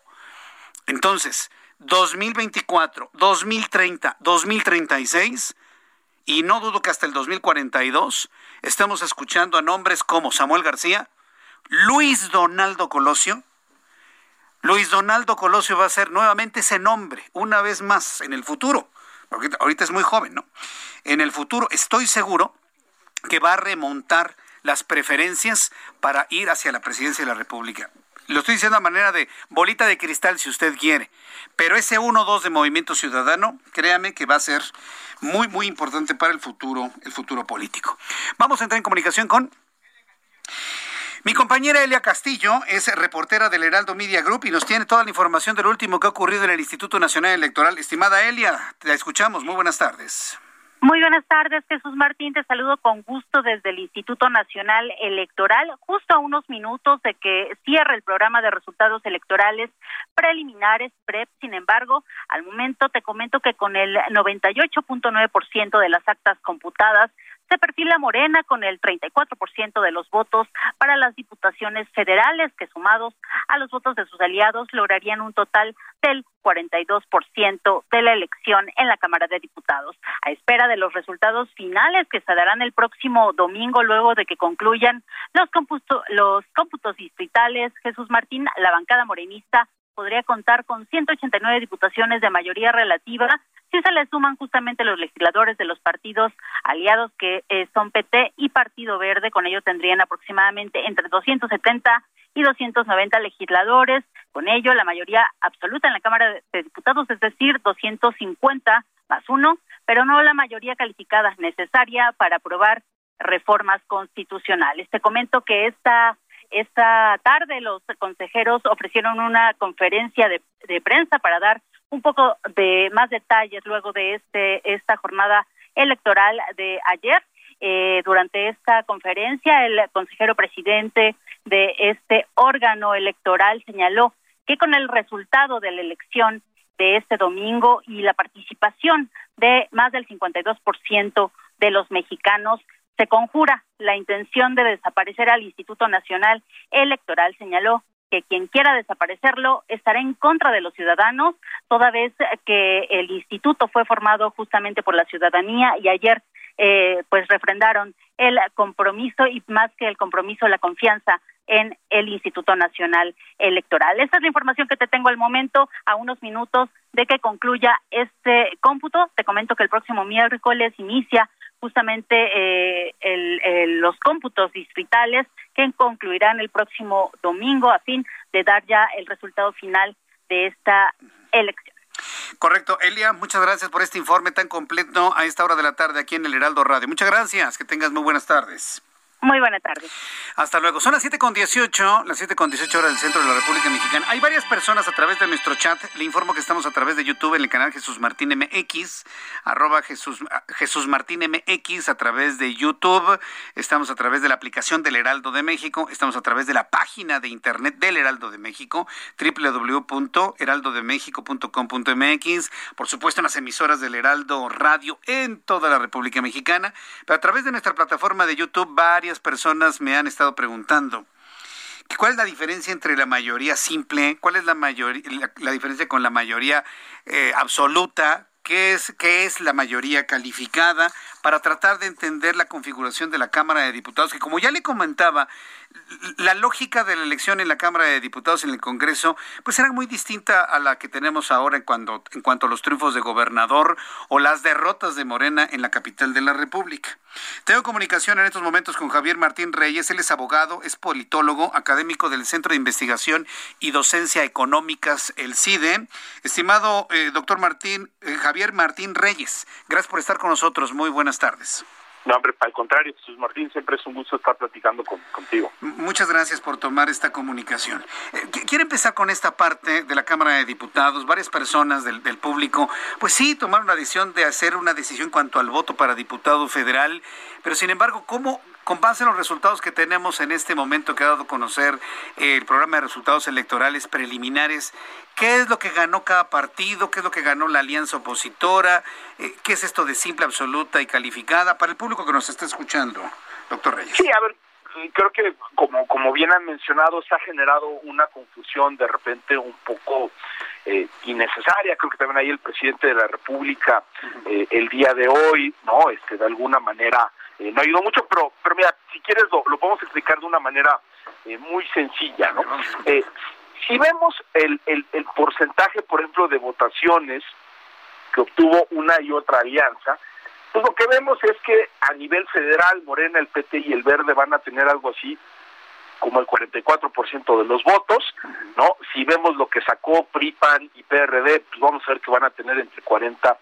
Entonces, 2024, 2030, 2036, y no dudo que hasta el 2042 estamos escuchando a nombres como Samuel García, Luis Donaldo Colosio. Luis Donaldo Colosio va a ser nuevamente ese nombre, una vez más en el futuro, porque ahorita es muy joven, ¿no? en el futuro estoy seguro que va a remontar las preferencias para ir hacia la presidencia de la República. Lo estoy diciendo a manera de bolita de cristal si usted quiere, pero ese 1-2 de Movimiento Ciudadano, créame que va a ser muy, muy importante para el futuro, el futuro político. Vamos a entrar en comunicación con mi compañera Elia Castillo es reportera del Heraldo Media Group y nos tiene toda la información del último que ha ocurrido en el Instituto Nacional Electoral. Estimada Elia, te escuchamos. Muy buenas tardes. Muy buenas tardes, Jesús Martín. Te saludo con gusto desde el Instituto Nacional Electoral, justo a unos minutos de que cierre el programa de resultados electorales preliminares, PREP. Sin embargo, al momento te comento que con el 98.9% de las actas computadas, se perfila Morena con el 34% de los votos para las diputaciones federales, que sumados a los votos de sus aliados lograrían un total del 42% de la elección en la Cámara de Diputados. A espera de los resultados finales que se darán el próximo domingo, luego de que concluyan los, los cómputos distritales, Jesús Martín, la bancada morenista podría contar con 189 diputaciones de mayoría relativa si se le suman justamente los legisladores de los partidos aliados que eh, son PT y Partido Verde, con ello tendrían aproximadamente entre 270 y 290 legisladores, con ello la mayoría absoluta en la Cámara de Diputados, es decir, 250 más uno, pero no la mayoría calificada necesaria para aprobar reformas constitucionales. Te comento que esta esta tarde los consejeros ofrecieron una conferencia de, de prensa para dar un poco de más detalles luego de este esta jornada electoral de ayer. Eh, durante esta conferencia, el consejero presidente de este órgano electoral señaló que con el resultado de la elección de este domingo y la participación de más del 52% de los mexicanos, se conjura la intención de desaparecer al Instituto Nacional Electoral. Señaló que quien quiera desaparecerlo estará en contra de los ciudadanos, toda vez que el instituto fue formado justamente por la ciudadanía y ayer eh, pues refrendaron el compromiso y más que el compromiso, la confianza en el Instituto Nacional Electoral. Esta es la información que te tengo al momento, a unos minutos de que concluya este cómputo. Te comento que el próximo miércoles inicia justamente eh, el, los cómputos distritales que concluirán el próximo domingo a fin de dar ya el resultado final de esta elección. Correcto. Elia, muchas gracias por este informe tan completo a esta hora de la tarde aquí en el Heraldo Radio. Muchas gracias. Que tengas muy buenas tardes. Muy buena tarde. Hasta luego. Son las 7 con 18, las 7 con 18 horas del centro de la República Mexicana. Hay varias personas a través de nuestro chat. Le informo que estamos a través de YouTube en el canal Jesús Martín MX, arroba Jesús, Jesús Martín MX a través de YouTube. Estamos a través de la aplicación del Heraldo de México. Estamos a través de la página de internet del Heraldo de México, www.heraldodemexico.com.mx. Por supuesto, en las emisoras del Heraldo Radio en toda la República Mexicana. Pero a través de nuestra plataforma de YouTube, varias personas me han estado preguntando ¿Cuál es la diferencia entre la mayoría simple? ¿Cuál es la, mayoría, la, diferencia con la mayoría eh, absoluta? ¿Qué es, ¿Qué es la mayoría calificada? Para tratar de entender la configuración de la Cámara de Diputados, que como ya le comentaba, la lógica de la elección en la Cámara de Diputados en el Congreso, pues era muy distinta a la que tenemos ahora en cuanto, en cuanto a los triunfos de gobernador o las derrotas de Morena en la capital de la República. Tengo comunicación en estos momentos con Javier Martín Reyes, él es abogado, es politólogo, académico del Centro de Investigación y Docencia Económicas, el CIDE. Estimado eh, doctor Martín, eh, Javier Martín Reyes, gracias por estar con nosotros. Muy buenas tardes. No, hombre, al contrario, Jesús Martín, siempre es un gusto estar platicando contigo. Muchas gracias por tomar esta comunicación. Eh, quiero empezar con esta parte de la Cámara de Diputados. Varias personas del, del, público, pues sí, tomaron la decisión de hacer una decisión en cuanto al voto para diputado federal, pero sin embargo, ¿cómo, con base en los resultados que tenemos en este momento que ha dado a conocer el programa de resultados electorales preliminares, ¿qué es lo que ganó cada partido? ¿Qué es lo que ganó la alianza opositora? Eh, ¿Qué es esto de simple, absoluta y calificada? Para el público que nos está escuchando, doctor Reyes. Sí, a ver, creo que como, como bien han mencionado, se ha generado una confusión de repente un poco eh, innecesaria. Creo que también ahí el presidente de la República eh, el día de hoy, ¿no? Este, de alguna manera eh, no ayudó mucho, pero, pero mira, si quieres lo, lo podemos explicar de una manera eh, muy sencilla, ¿no? Eh, si vemos el, el, el porcentaje, por ejemplo, de votaciones que obtuvo una y otra alianza, pues lo que vemos es que a nivel federal, Morena, el PT y el Verde van a tener algo así como el 44% de los votos, ¿no? Si vemos lo que sacó PRIPAN y PRD, pues vamos a ver que van a tener entre 40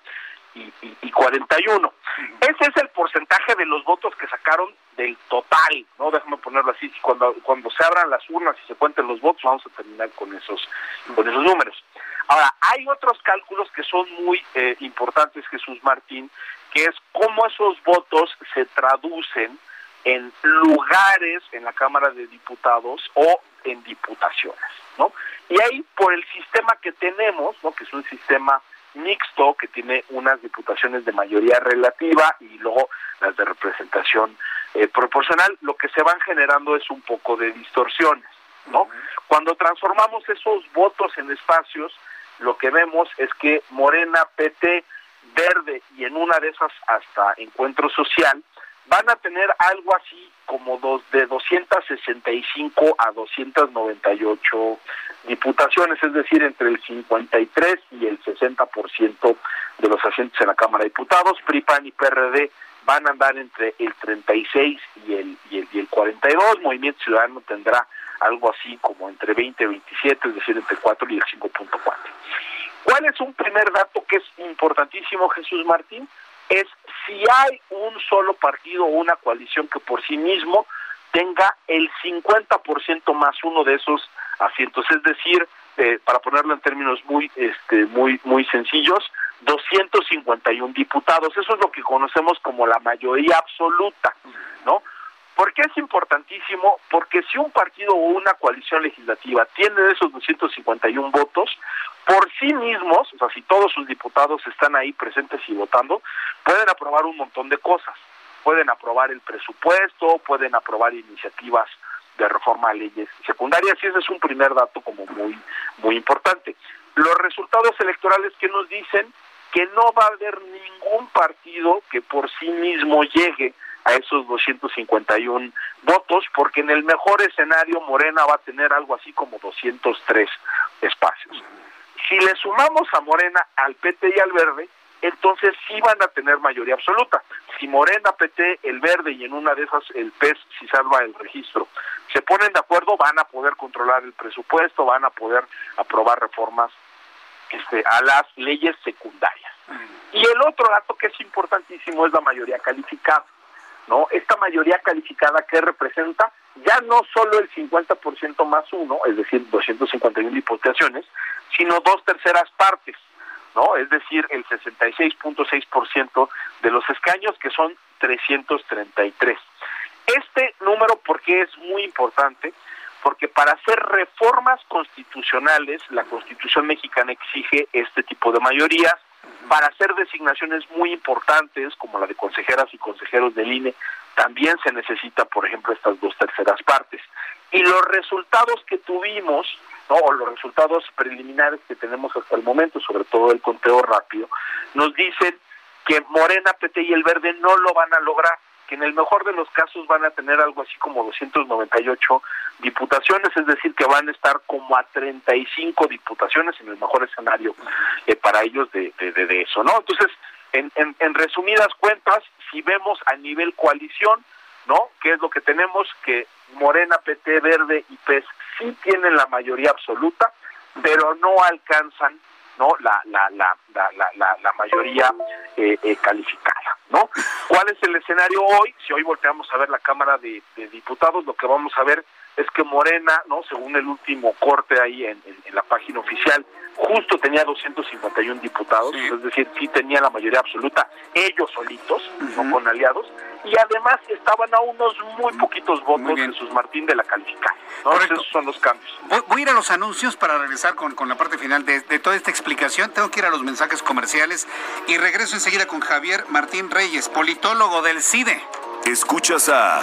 y, y, y 41. Ese es el porcentaje de los votos que sacaron del total, ¿no? Déjame ponerlo así, cuando cuando se abran las urnas y se cuenten los votos, vamos a terminar con esos con esos números. Ahora, hay otros cálculos que son muy eh, importantes, Jesús Martín, que es cómo esos votos se traducen en lugares en la Cámara de Diputados o en diputaciones, ¿no? Y ahí, por el sistema que tenemos, ¿no? Que es un sistema mixto que tiene unas diputaciones de mayoría relativa y luego las de representación eh, proporcional, lo que se van generando es un poco de distorsiones, ¿no? Cuando transformamos esos votos en espacios, lo que vemos es que Morena, PT, Verde y en una de esas hasta Encuentro Social van a tener algo así como dos, de 265 a 298 diputaciones, es decir, entre el 53 y el 60% de los asientos en la Cámara de Diputados. PRIPAN y PRD van a andar entre el 36 y el, y el, y el 42. Movimiento Ciudadano tendrá algo así como entre 20 y 27, es decir, entre 4 y el 5.4. ¿Cuál es un primer dato que es importantísimo, Jesús Martín? Es si hay un solo partido o una coalición que por sí mismo tenga el 50% más uno de esos asientos, es decir, eh, para ponerlo en términos muy este muy muy sencillos, 251 diputados. Eso es lo que conocemos como la mayoría absoluta, ¿no? ¿Por qué es importantísimo? Porque si un partido o una coalición legislativa tiene esos 251 votos, por sí mismos, o sea, si todos sus diputados están ahí presentes y votando, pueden aprobar un montón de cosas. Pueden aprobar el presupuesto, pueden aprobar iniciativas de reforma a leyes secundarias y ese es un primer dato como muy muy importante. Los resultados electorales que nos dicen que no va a haber ningún partido que por sí mismo llegue a esos 251 votos, porque en el mejor escenario Morena va a tener algo así como 203 espacios. Si le sumamos a Morena al PT y al Verde, entonces sí van a tener mayoría absoluta. Si Morena, PT, el Verde y en una de esas el PES, si salva el registro, se ponen de acuerdo, van a poder controlar el presupuesto, van a poder aprobar reformas este, a las leyes secundarias. Y el otro dato que es importantísimo es la mayoría calificada. Esta mayoría calificada que representa ya no solo el 50% más uno, es decir, 251 diputaciones, sino dos terceras partes, ¿no? Es decir, el 66.6% de los escaños que son 333. Este número, ¿por qué es muy importante? Porque para hacer reformas constitucionales, la Constitución mexicana exige este tipo de mayorías, para hacer designaciones muy importantes, como la de consejeras y consejeros del INE, también se necesita, por ejemplo, estas dos terceras partes. Y los resultados que tuvimos, o los resultados preliminares que tenemos hasta el momento, sobre todo el conteo rápido, nos dicen que Morena, PT y el Verde no lo van a lograr que en el mejor de los casos van a tener algo así como 298 diputaciones, es decir, que van a estar como a 35 diputaciones en el mejor escenario eh, para ellos de, de, eso, ¿no? Entonces, en, en, en resumidas cuentas, si vemos a nivel coalición, ¿no? ¿Qué es lo que tenemos? Que Morena, PT, Verde y PES sí tienen la mayoría absoluta, pero no alcanzan no la la la la la, mayoría eh, eh, calificada no cuál es el escenario hoy si hoy volteamos a ver la cámara de, diputados lo que vamos a ver es que Morena no según el último corte ahí en, en la página oficial justo tenía 251 diputados, es decir, sí tenía la mayoría absoluta, ellos solitos, no con aliados, y además estaban a unos muy poquitos votos Jesús Martín de la calificada. Esos son los cambios. Voy, a ir a los anuncios para regresar con, con la parte final de, de, toda esta explicación. Tengo que ir a los mensajes comerciales y regreso enseguida con Javier Martín Reyes, politólogo del CIDE. Escuchas a...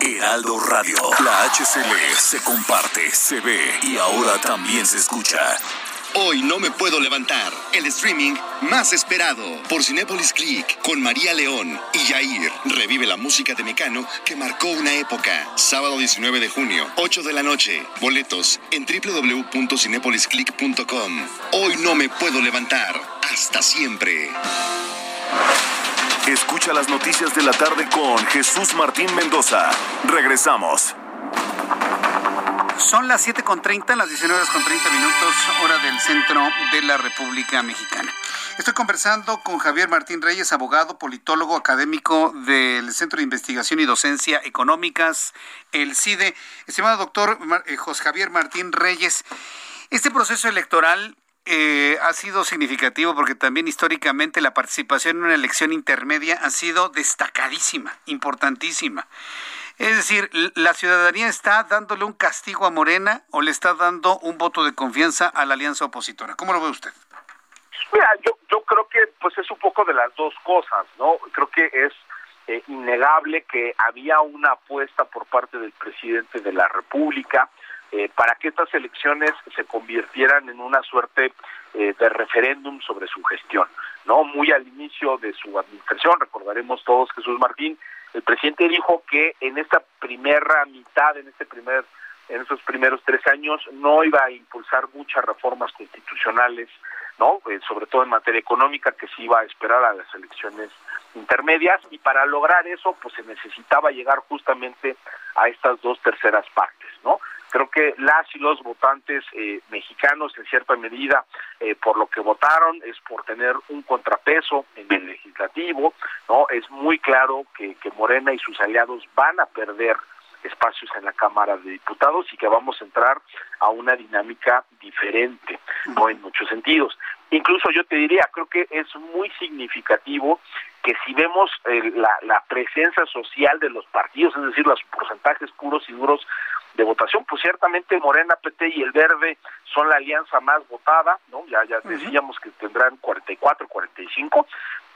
Heraldo Radio. La HCL se comparte, se ve y ahora también se escucha. Hoy no me puedo levantar. El streaming más esperado por Cinepolis Click con María León y Jair. Revive la música de Mecano que marcó una época. Sábado 19 de junio, 8 de la noche. Boletos en www.cinepolisclick.com. Hoy no me puedo levantar. Hasta siempre. Escucha las noticias de la tarde con Jesús Martín Mendoza. Regresamos. Son las 7.30, las 19 horas con 30 minutos, hora del centro de la República Mexicana. Estoy conversando con Javier Martín Reyes, abogado, politólogo, académico del Centro de Investigación y Docencia Económicas, el CIDE. Estimado doctor eh, José Javier Martín Reyes, este proceso electoral eh, ha sido significativo porque también históricamente la participación en una elección intermedia ha sido destacadísima, importantísima. Es decir, ¿la ciudadanía está dándole un castigo a Morena o le está dando un voto de confianza a la alianza opositora? ¿Cómo lo ve usted? Mira, yo, creo que pues es un poco de las dos cosas, ¿no? Creo que es eh, innegable que había una apuesta por parte del presidente de la República eh, para que estas elecciones se convirtieran en una suerte eh, de referéndum sobre su gestión, ¿no? Muy al inicio de su administración, recordaremos todos Jesús Martín, el presidente dijo que en esta primera mitad, en este primer en esos primeros tres años no iba a impulsar muchas reformas constitucionales, no, eh, sobre todo en materia económica, que se iba a esperar a las elecciones intermedias y para lograr eso, pues se necesitaba llegar justamente a estas dos terceras partes, ¿no? Creo que las y los votantes eh, mexicanos, en cierta medida, eh, por lo que votaron, es por tener un contrapeso en el legislativo, ¿no? Es muy claro que, que Morena y sus aliados van a perder espacios en la Cámara de Diputados y que vamos a entrar a una dinámica diferente, ¿no? En muchos sentidos. Incluso yo te diría, creo que es muy significativo que si vemos eh, la, la presencia social de los partidos, es decir, los porcentajes puros y duros de votación, pues ciertamente Morena, PT y el Verde son la alianza más votada, ¿no? Ya ya decíamos que tendrán 44, 45,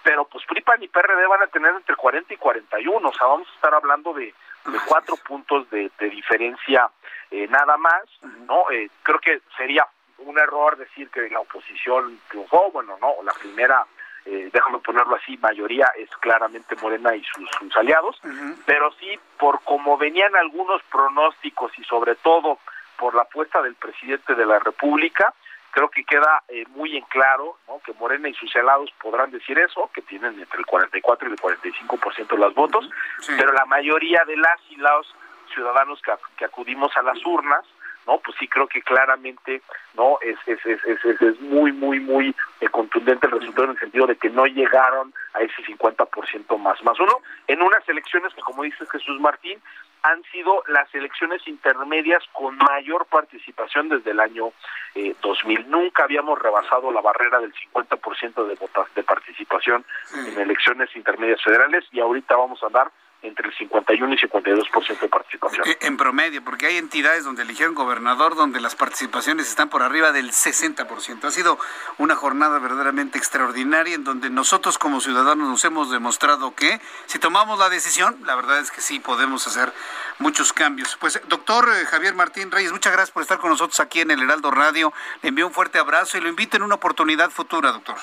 pero pues PRIPAN y PRD van a tener entre 40 y 41, o sea, vamos a estar hablando de, de cuatro puntos de, de diferencia eh, nada más, ¿no? Eh, creo que sería un error decir que la oposición triunfó, bueno, no, la primera eh, déjame ponerlo así, mayoría es claramente Morena y sus, sus aliados, pero sí por como venían algunos pronósticos y sobre todo por la apuesta del presidente de la República, creo que queda eh, muy en claro ¿no? que Morena y sus aliados podrán decir eso, que tienen entre el 44 y el 45% de los votos, pero la mayoría de las y los ciudadanos que, que acudimos a las urnas, no pues sí creo que claramente no es es es es, es muy muy muy eh, contundente el resultado en el sentido de que no llegaron a ese 50% más. Más uno en unas elecciones que como dice Jesús Martín han sido las elecciones intermedias con mayor participación desde el año eh, 2000. Nunca habíamos rebasado la barrera del 50% de, de participación en elecciones intermedias federales y ahorita vamos a andar entre el 51 y 52% de participación. Eh, En promedio, porque hay entidades donde eligieron gobernador donde las participaciones están por arriba del 60%. Ha sido una jornada verdaderamente extraordinaria en donde nosotros como ciudadanos nos hemos demostrado que si tomamos la decisión, la verdad es que sí podemos hacer muchos cambios. Pues doctor eh, Javier Martín Reyes, muchas gracias por estar con nosotros aquí en el Heraldo Radio. Le envío un fuerte abrazo y lo invito en una oportunidad futura, doctor.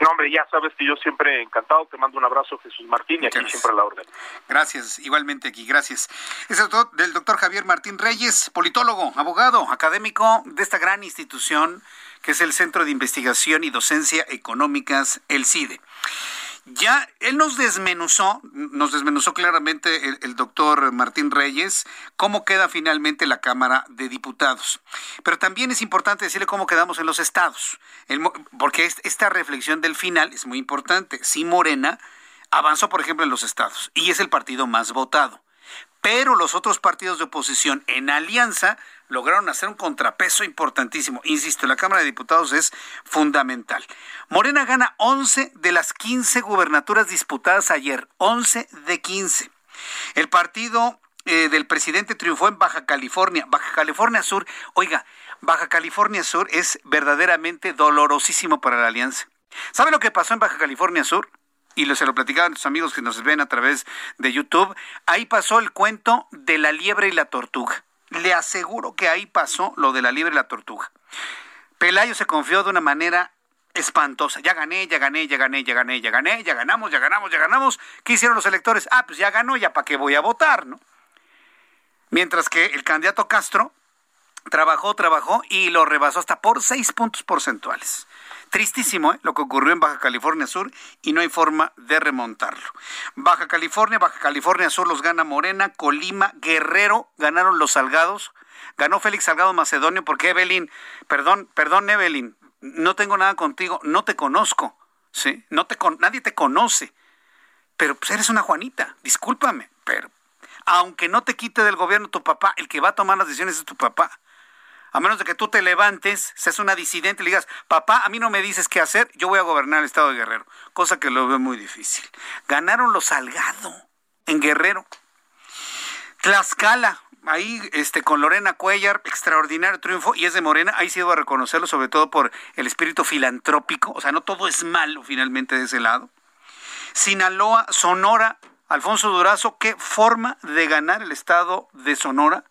No, hombre, ya sabes que yo siempre encantado, te mando un abrazo, Jesús Martín, y aquí siempre a la orden. Gracias, igualmente aquí, gracias. Es el doctor, del doctor Javier Martín Reyes, politólogo, abogado, académico de esta gran institución que es el Centro de Investigación y Docencia Económicas, el CIDE. Ya él nos desmenuzó, nos desmenuzó claramente el, doctor Martín Reyes cómo queda finalmente la Cámara de Diputados. Pero también es importante decirle cómo quedamos en los estados, porque esta reflexión del final es muy importante. Si Morena avanzó, por ejemplo, en los estados y es el partido más votado, pero los otros partidos de oposición en alianza lograron hacer un contrapeso importantísimo. Insisto, la Cámara de Diputados es fundamental. Morena gana 11 de las 15 gubernaturas disputadas ayer, 11 de 15. El partido eh, del presidente triunfó en Baja California, Baja California Sur. Oiga, Baja California Sur es verdaderamente dolorosísimo para la alianza. ¿Sabe lo que pasó en Baja California Sur? y se lo platicaban tus amigos que nos ven a través de YouTube, ahí pasó el cuento de la liebre y la tortuga. Le aseguro que ahí pasó lo de la liebre y la tortuga. Pelayo se confió de una manera espantosa. Ya gané, ya gané, ya gané, ya gané, ya gané, ya ganamos, ya ganamos, ya ganamos. ¿Qué hicieron los electores? Ah, pues ya ganó, ya para qué voy a votar, ¿no? Mientras que el candidato Castro trabajó, trabajó y lo rebasó hasta por seis puntos porcentuales. Tristísimo ¿eh? lo que ocurrió en Baja California Sur y no hay forma de remontarlo. Baja California, Baja California Sur los gana Morena, Colima, Guerrero ganaron los Salgados, ganó Félix Salgado Macedonio porque Evelyn, perdón, perdón Evelyn, no tengo nada contigo, no te conozco, ¿sí? No te con, nadie te conoce. Pero pues eres una Juanita, discúlpame, pero aunque no te quite del gobierno tu papá, el que va a tomar las decisiones es tu papá. A menos de que tú te levantes, seas una disidente y le digas, papá, a mí no me dices qué hacer, yo voy a gobernar el estado de Guerrero. Cosa que lo veo muy difícil. Ganaron los Salgado en Guerrero. Tlaxcala, ahí este, con Lorena Cuellar, extraordinario triunfo, y es de Morena, ahí sí debo reconocerlo, sobre todo por el espíritu filantrópico, o sea, no todo es malo finalmente de ese lado. Sinaloa, Sonora, Alfonso Durazo, qué forma de ganar el estado de Sonora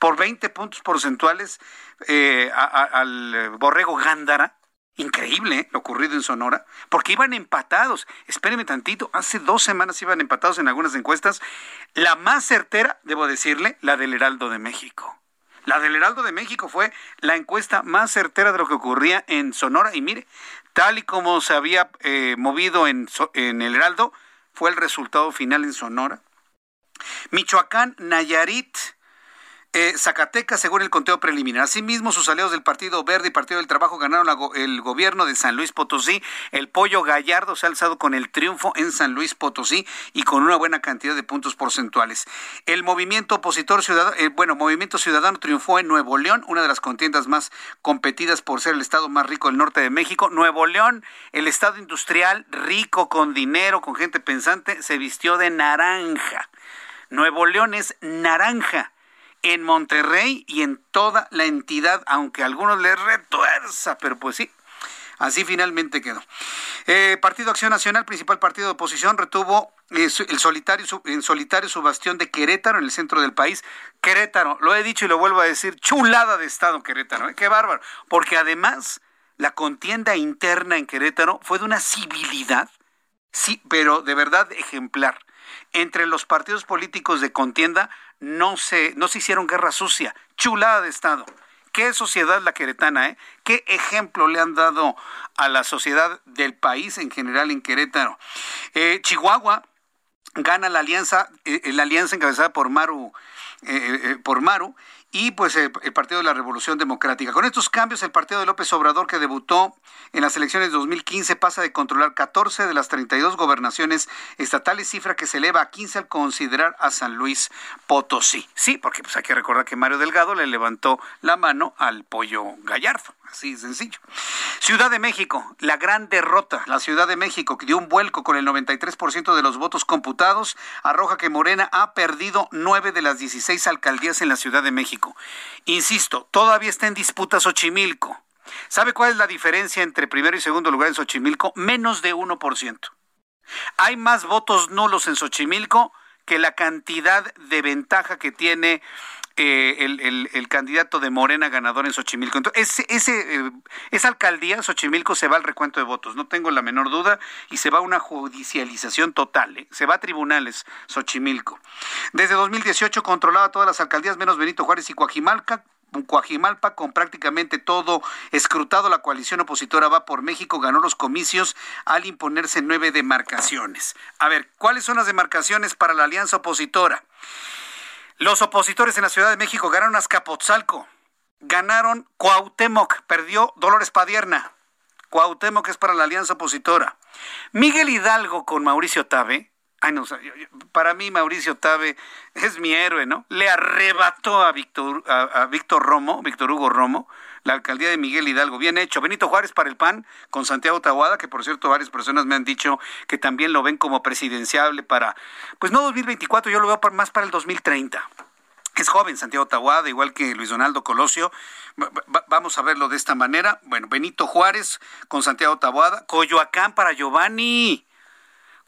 por 20 puntos porcentuales eh, al Borrego Gándara. Increíble ¿eh? lo ocurrido en Sonora, porque iban empatados. Espérenme tantito, hace dos semanas iban empatados en algunas encuestas. La más certera, debo decirle, la del Heraldo de México. La del Heraldo de México fue la encuesta más certera de lo que ocurría en Sonora. Y mire, tal y como se había eh, movido en, en el Heraldo, fue el resultado final en Sonora. Michoacán, Nayarit, eh, Zacatecas, según el conteo preliminar. Asimismo, sus aliados del Partido Verde y Partido del Trabajo ganaron el gobierno de San Luis Potosí. El Pollo Gallardo se ha alzado con el triunfo en San Luis Potosí y con una buena cantidad de puntos porcentuales. El movimiento opositor ciudadano, eh, bueno, Movimiento Ciudadano triunfó en Nuevo León, una de las contiendas más competidas por ser el estado más rico del norte de México. Nuevo León, el estado industrial rico, con dinero, con gente pensante, se vistió de naranja. Nuevo León es naranja en Monterrey y en toda la entidad, aunque a algunos les retuerza, pero pues sí, Así finalmente quedó. Eh, partido Acción Nacional, principal partido de oposición, retuvo eh, el solitario, en solitario su bastión de Querétaro, en el centro del país. Querétaro, lo he dicho y lo vuelvo a decir, chulada de Estado Querétaro, ¿eh? qué bárbaro. Porque además la contienda interna en Querétaro fue de una civilidad, sí, pero de verdad ejemplar. Entre los partidos políticos de contienda no se, no se hicieron guerra sucia, chulada de Estado. Qué sociedad la queretana, ¿eh? Qué ejemplo le han dado a la sociedad del país en general en Querétaro. Eh, Chihuahua gana la alianza, eh, la alianza encabezada por Maru, eh, por Maru y pues el, Partido de la Revolución Democrática. Con estos cambios, el Partido de López Obrador, que debutó en las elecciones de 2015, pasa de controlar 14 de las 32 gobernaciones estatales, cifra que se eleva a 15 al considerar a San Luis Potosí. Sí, porque pues hay que recordar que Mario Delgado le levantó la mano al pollo gallardo. Así sencillo. Ciudad de México, la gran derrota. La Ciudad de México, que dio un vuelco con el 93% de los votos computados, arroja que Morena ha perdido nueve de las 16 alcaldías en la Ciudad de México. Insisto, todavía está en disputa Xochimilco. ¿Sabe cuál es la diferencia entre primero y segundo lugar en Xochimilco? Menos de 1%. Hay más votos nulos en Xochimilco que la cantidad de ventaja que tiene eh, el, candidato de Morena ganador en Xochimilco. Entonces, ese, eh, esa alcaldía, Xochimilco, se va al recuento de votos, no tengo la menor duda, y se va a una judicialización total, ¿eh? se va a tribunales Xochimilco. Desde 2018 controlaba todas las alcaldías, menos Benito Juárez y Coajimalca, Coajimalpa, con prácticamente todo escrutado, la coalición opositora va por México, ganó los comicios al imponerse nueve demarcaciones. A ver, ¿cuáles son las demarcaciones para la alianza opositora? Los opositores en la Ciudad de México ganaron Azcapotzalco, ganaron Cuauhtémoc, perdió Dolores Padierna. Cuauhtémoc es para la alianza opositora. Miguel Hidalgo con Mauricio Tabe. Ay, no, para mí Mauricio Tabe es mi héroe, ¿no? Le arrebató a Víctor, a Víctor Romo, Víctor Hugo Romo, la alcaldía de Miguel Hidalgo. Bien hecho. Benito Juárez para el PAN con Santiago Tahuada, que por cierto varias personas me han dicho que también lo ven como presidenciable para, pues no 2024, yo lo veo más para el 2030. Es joven Santiago Tahuada, igual que Luis Donaldo Colosio. vamos a verlo de esta manera. Bueno, Benito Juárez con Santiago Tahuada. Coyoacán para Giovanni.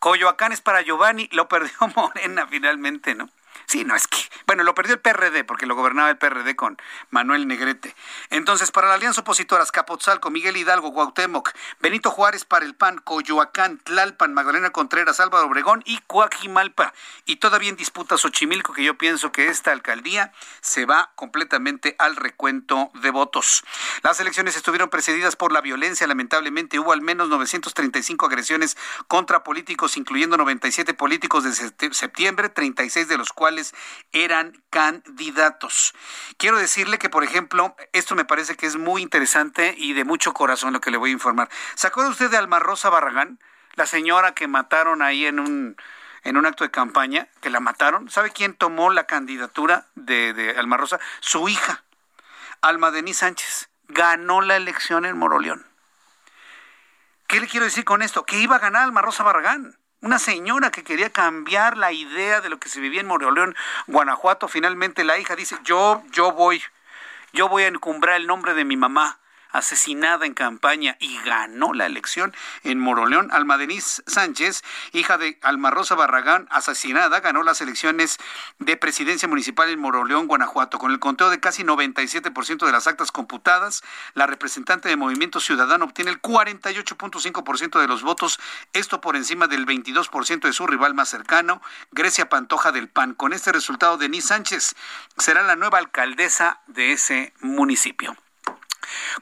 Coyoacán es para Giovanni. Lo perdió Morena finalmente, ¿no? Sí, no es que. Bueno, lo perdió el PRD porque lo gobernaba el PRD con Manuel Negrete. Entonces, para la alianza opositora, Capotzalco, Miguel Hidalgo, Cuauhtémoc, Benito Juárez para el PAN, Coyoacán, Tlalpan, Magdalena Contreras, Álvaro Obregón y Coajimalpa. Y todavía en disputa Xochimilco, que yo pienso que esta alcaldía se va completamente al recuento de votos. Las elecciones estuvieron precedidas por la violencia. Lamentablemente, hubo al menos 935 agresiones contra políticos, incluyendo 97 políticos de septiembre, 36 de los cuales eran candidatos. Quiero decirle que, por ejemplo, esto me parece que es muy interesante y de mucho corazón lo que le voy a informar. ¿Se acuerda usted de Alma Rosa Barragán? La señora que mataron ahí en un en un acto de campaña, que la mataron. ¿Sabe quién tomó la candidatura de, de Alma Rosa? Su hija. Alma Denis Sánchez ganó la elección en Moroleón. ¿Qué le quiero decir con esto? Que iba a ganar Alma Rosa Barragán. Una señora que quería cambiar la idea de lo que se vivía en Moroleón, Guanajuato. Finalmente la hija dice, yo, yo voy, yo voy a encumbrar el nombre de mi mamá asesinada en campaña y ganó la elección en Moroleón. Alma Denise Sánchez, hija de Alma Rosa Barragán, asesinada, ganó las elecciones de presidencia municipal en Moroleón, Guanajuato. Con el conteo de casi 97% de las actas computadas, la representante de Movimiento Ciudadano obtiene el 48.5% de los votos, esto por encima del 22% de su rival más cercano, Grecia Pantoja del PAN. Con este resultado, Denise Sánchez será la nueva alcaldesa de ese municipio.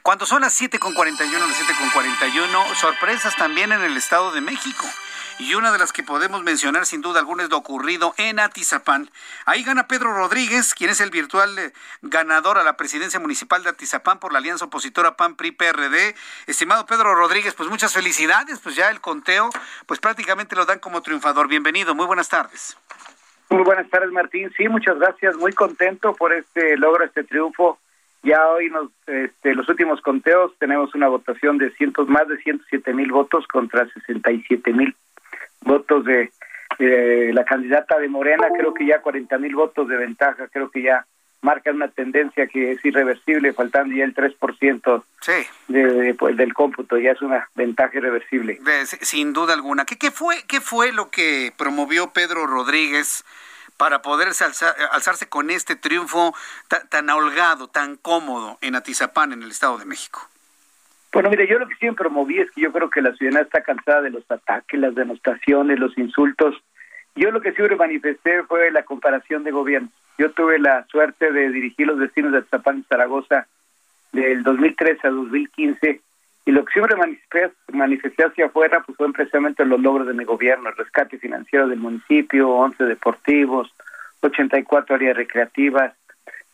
Cuando son las 7.41, las 7.41, sorpresas también en el Estado de México. Y una de las que podemos mencionar sin duda alguna es lo ocurrido en Atizapán. Ahí gana Pedro Rodríguez, quien es el virtual eh, ganador a la presidencia municipal de Atizapán por la alianza opositora PAN-PRI-PRD. Estimado Pedro Rodríguez, pues muchas felicidades, pues ya el conteo, pues prácticamente lo dan como triunfador. Bienvenido, muy buenas tardes. Muy buenas tardes, Martín. Sí, muchas gracias. Muy contento por este logro, este triunfo ya hoy, nos, este, los últimos conteos, tenemos una votación de cientos, más de 107 mil votos contra 67 mil votos de la candidata de Morena. Creo que ya 40 mil votos de ventaja, creo que ya marca una tendencia que es irreversible, faltando ya el 3% sí. de, pues, del cómputo, ya es una ventaja irreversible. sin duda alguna. ¿Qué, qué, fue, ¿Qué fue lo que promovió Pedro Rodríguez? Para poder alzarse con este triunfo tan, holgado, tan cómodo en Atizapán, en el Estado de México? Bueno, mire, yo lo que siempre promoví es que yo creo que la ciudadanía está cansada de los ataques, las denostaciones, los insultos. Yo lo que siempre manifesté fue la comparación de gobiernos. Yo tuve la suerte de dirigir los destinos de Atizapán y Zaragoza del 2013 a 2015 y lo que siempre manifesté, manifesté hacia afuera pues fueron precisamente los logros de mi gobierno, el rescate financiero del municipio, 11 deportivos, 84 áreas recreativas,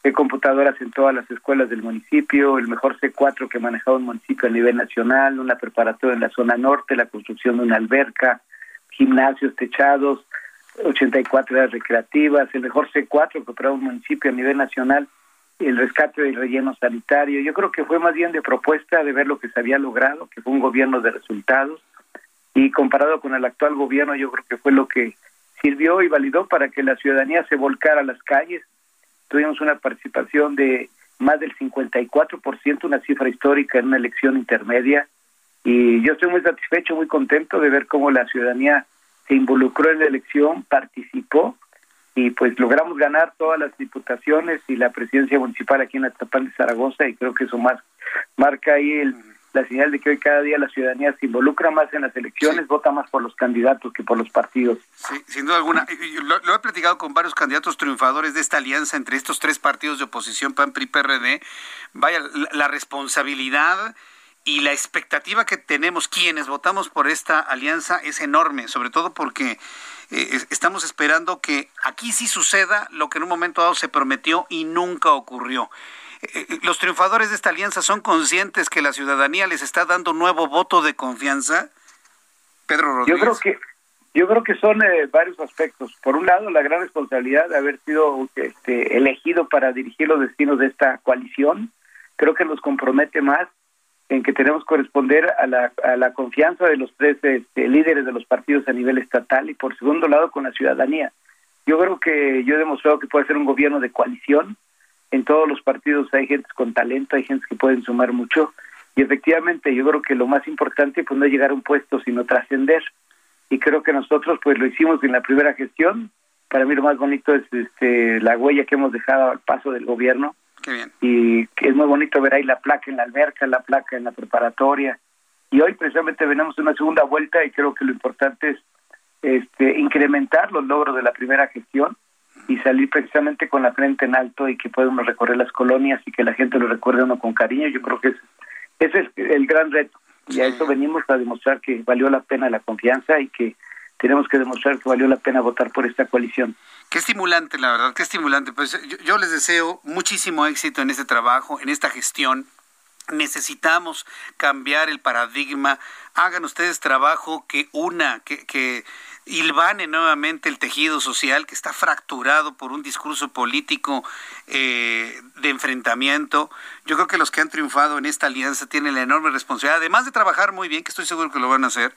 de computadoras en todas las escuelas del municipio, el mejor C4 que ha manejado un municipio a nivel nacional, una preparatoria en la zona norte, la construcción de una alberca, gimnasios techados, 84 áreas recreativas, el mejor C4 que operaba un municipio a nivel nacional el rescate del relleno sanitario. Yo creo que fue más bien de propuesta de ver lo que se había logrado, que fue un gobierno de resultados, y comparado con el actual gobierno, yo creo que fue lo que sirvió y validó para que la ciudadanía se volcara a las calles. Tuvimos una participación de más del 54%, una cifra histórica en una elección intermedia, y yo estoy muy satisfecho, muy contento de ver cómo la ciudadanía se involucró en la elección, participó y pues logramos ganar todas las diputaciones y la presidencia municipal aquí en Atapán de Zaragoza y creo que eso más marca ahí el, la señal de que hoy cada día la ciudadanía se involucra más en las elecciones, vota más por los candidatos que por los partidos. Sí, sin duda alguna. Lo, he platicado con varios candidatos triunfadores de esta alianza entre estos tres partidos de oposición, PAN, PRI, PRD. Vaya, la responsabilidad y la expectativa que tenemos quienes votamos por esta alianza es enorme, sobre todo porque eh, estamos esperando que aquí sí suceda lo que en un momento dado se prometió y nunca ocurrió. Eh, eh, ¿Los triunfadores de esta alianza son conscientes que la ciudadanía les está dando nuevo voto de confianza? Pedro Rodríguez. Yo creo que yo creo que son varios aspectos. Por un lado, la gran responsabilidad de haber sido este, elegido para dirigir los destinos de esta coalición. Creo que nos compromete más en que tenemos que la, a la confianza de los tres este, líderes de los partidos a nivel estatal y por segundo lado con la ciudadanía. Yo creo que yo he demostrado que puede ser un gobierno de coalición. En todos los partidos hay gente con talento, hay gente que pueden sumar mucho y efectivamente yo creo que lo más importante pues no es llegar a un puesto sino trascender y creo que nosotros pues lo hicimos en la primera gestión. Para mí lo más bonito es este la huella que hemos dejado al paso del gobierno y que es muy bonito ver ahí la placa en la alberca, la placa en la preparatoria. Y hoy precisamente venimos una segunda vuelta y creo que lo importante es este, incrementar los logros de la primera gestión y salir precisamente con la frente en alto y que podamos recorrer las colonias y que la gente lo recuerde uno con cariño. Yo creo que ese es el gran reto. Y a eso venimos a demostrar que valió la pena la confianza y que tenemos que demostrar que valió la pena votar por esta coalición. Qué estimulante, la verdad, qué estimulante. Pues yo, les deseo muchísimo éxito en este trabajo, en esta gestión. Necesitamos cambiar el paradigma. Hagan ustedes trabajo que una, que, que ilvane nuevamente el tejido social que está fracturado por un discurso político eh, de enfrentamiento. Yo creo que los que han triunfado en esta alianza tienen la enorme responsabilidad, además de trabajar muy bien, que estoy seguro que lo van a hacer,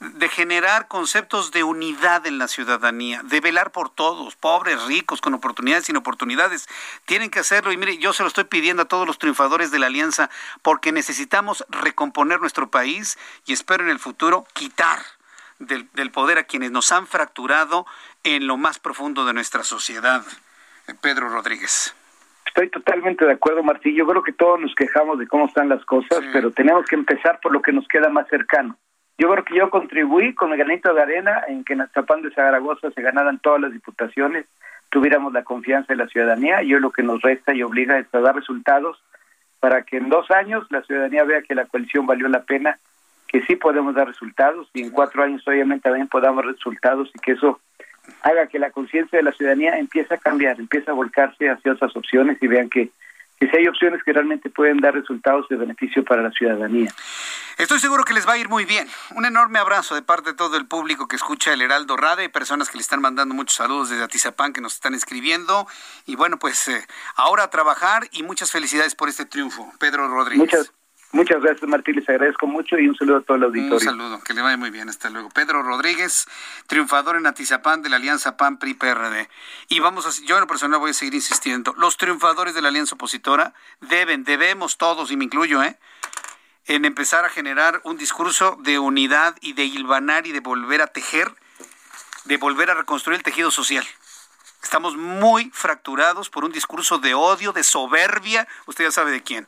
de generar conceptos de unidad en la ciudadanía, de velar por todos, pobres, ricos, con oportunidades, sin oportunidades. Tienen que hacerlo y mire, yo se lo estoy pidiendo a todos los triunfadores de la alianza porque necesitamos recomponer nuestro país y espero en el futuro quitar del, del poder a quienes nos han fracturado en lo más profundo de nuestra sociedad. Pedro Rodríguez. Estoy totalmente de acuerdo, Martín. Yo creo que todos nos quejamos de cómo están las cosas, pero tenemos que empezar por lo que nos queda más cercano. Yo creo que yo contribuí con el granito de arena en que en Azapán de Zaragoza se ganaran todas las diputaciones, tuviéramos la confianza de la ciudadanía. Yo lo que nos resta y obliga es a dar resultados para que en dos años la ciudadanía vea que la coalición valió la pena, que sí podemos dar resultados y en cuatro años obviamente también podamos dar resultados y que eso haga que la conciencia de la ciudadanía empiece a cambiar, empiece a volcarse hacia otras opciones y vean que que si hay opciones que realmente pueden dar resultados de beneficio para la ciudadanía. Estoy seguro que les va a ir muy bien. Un enorme abrazo de parte de todo el público que escucha el Heraldo Radio y personas que le están mandando muchos saludos desde Atizapán que nos están escribiendo. Y bueno, pues eh, ahora a trabajar y muchas felicidades por este triunfo. Pedro Rodríguez. Muchas, Muchas gracias, Martín. Les agradezco mucho y un saludo a todo el auditorio. Un saludo, que le vaya muy bien. Hasta luego. Pedro Rodríguez, triunfador en Atizapán de la Alianza PAN PRI PRD. Y vamos a, yo en lo personal voy a seguir insistiendo. Los triunfadores de la Alianza Opositora deben, debemos todos, y me incluyo, ¿eh? En empezar a generar un discurso de unidad y de hilvanar y de volver a tejer, de volver a reconstruir el tejido social. Estamos muy fracturados por un discurso de odio, de soberbia, usted ya sabe de quién.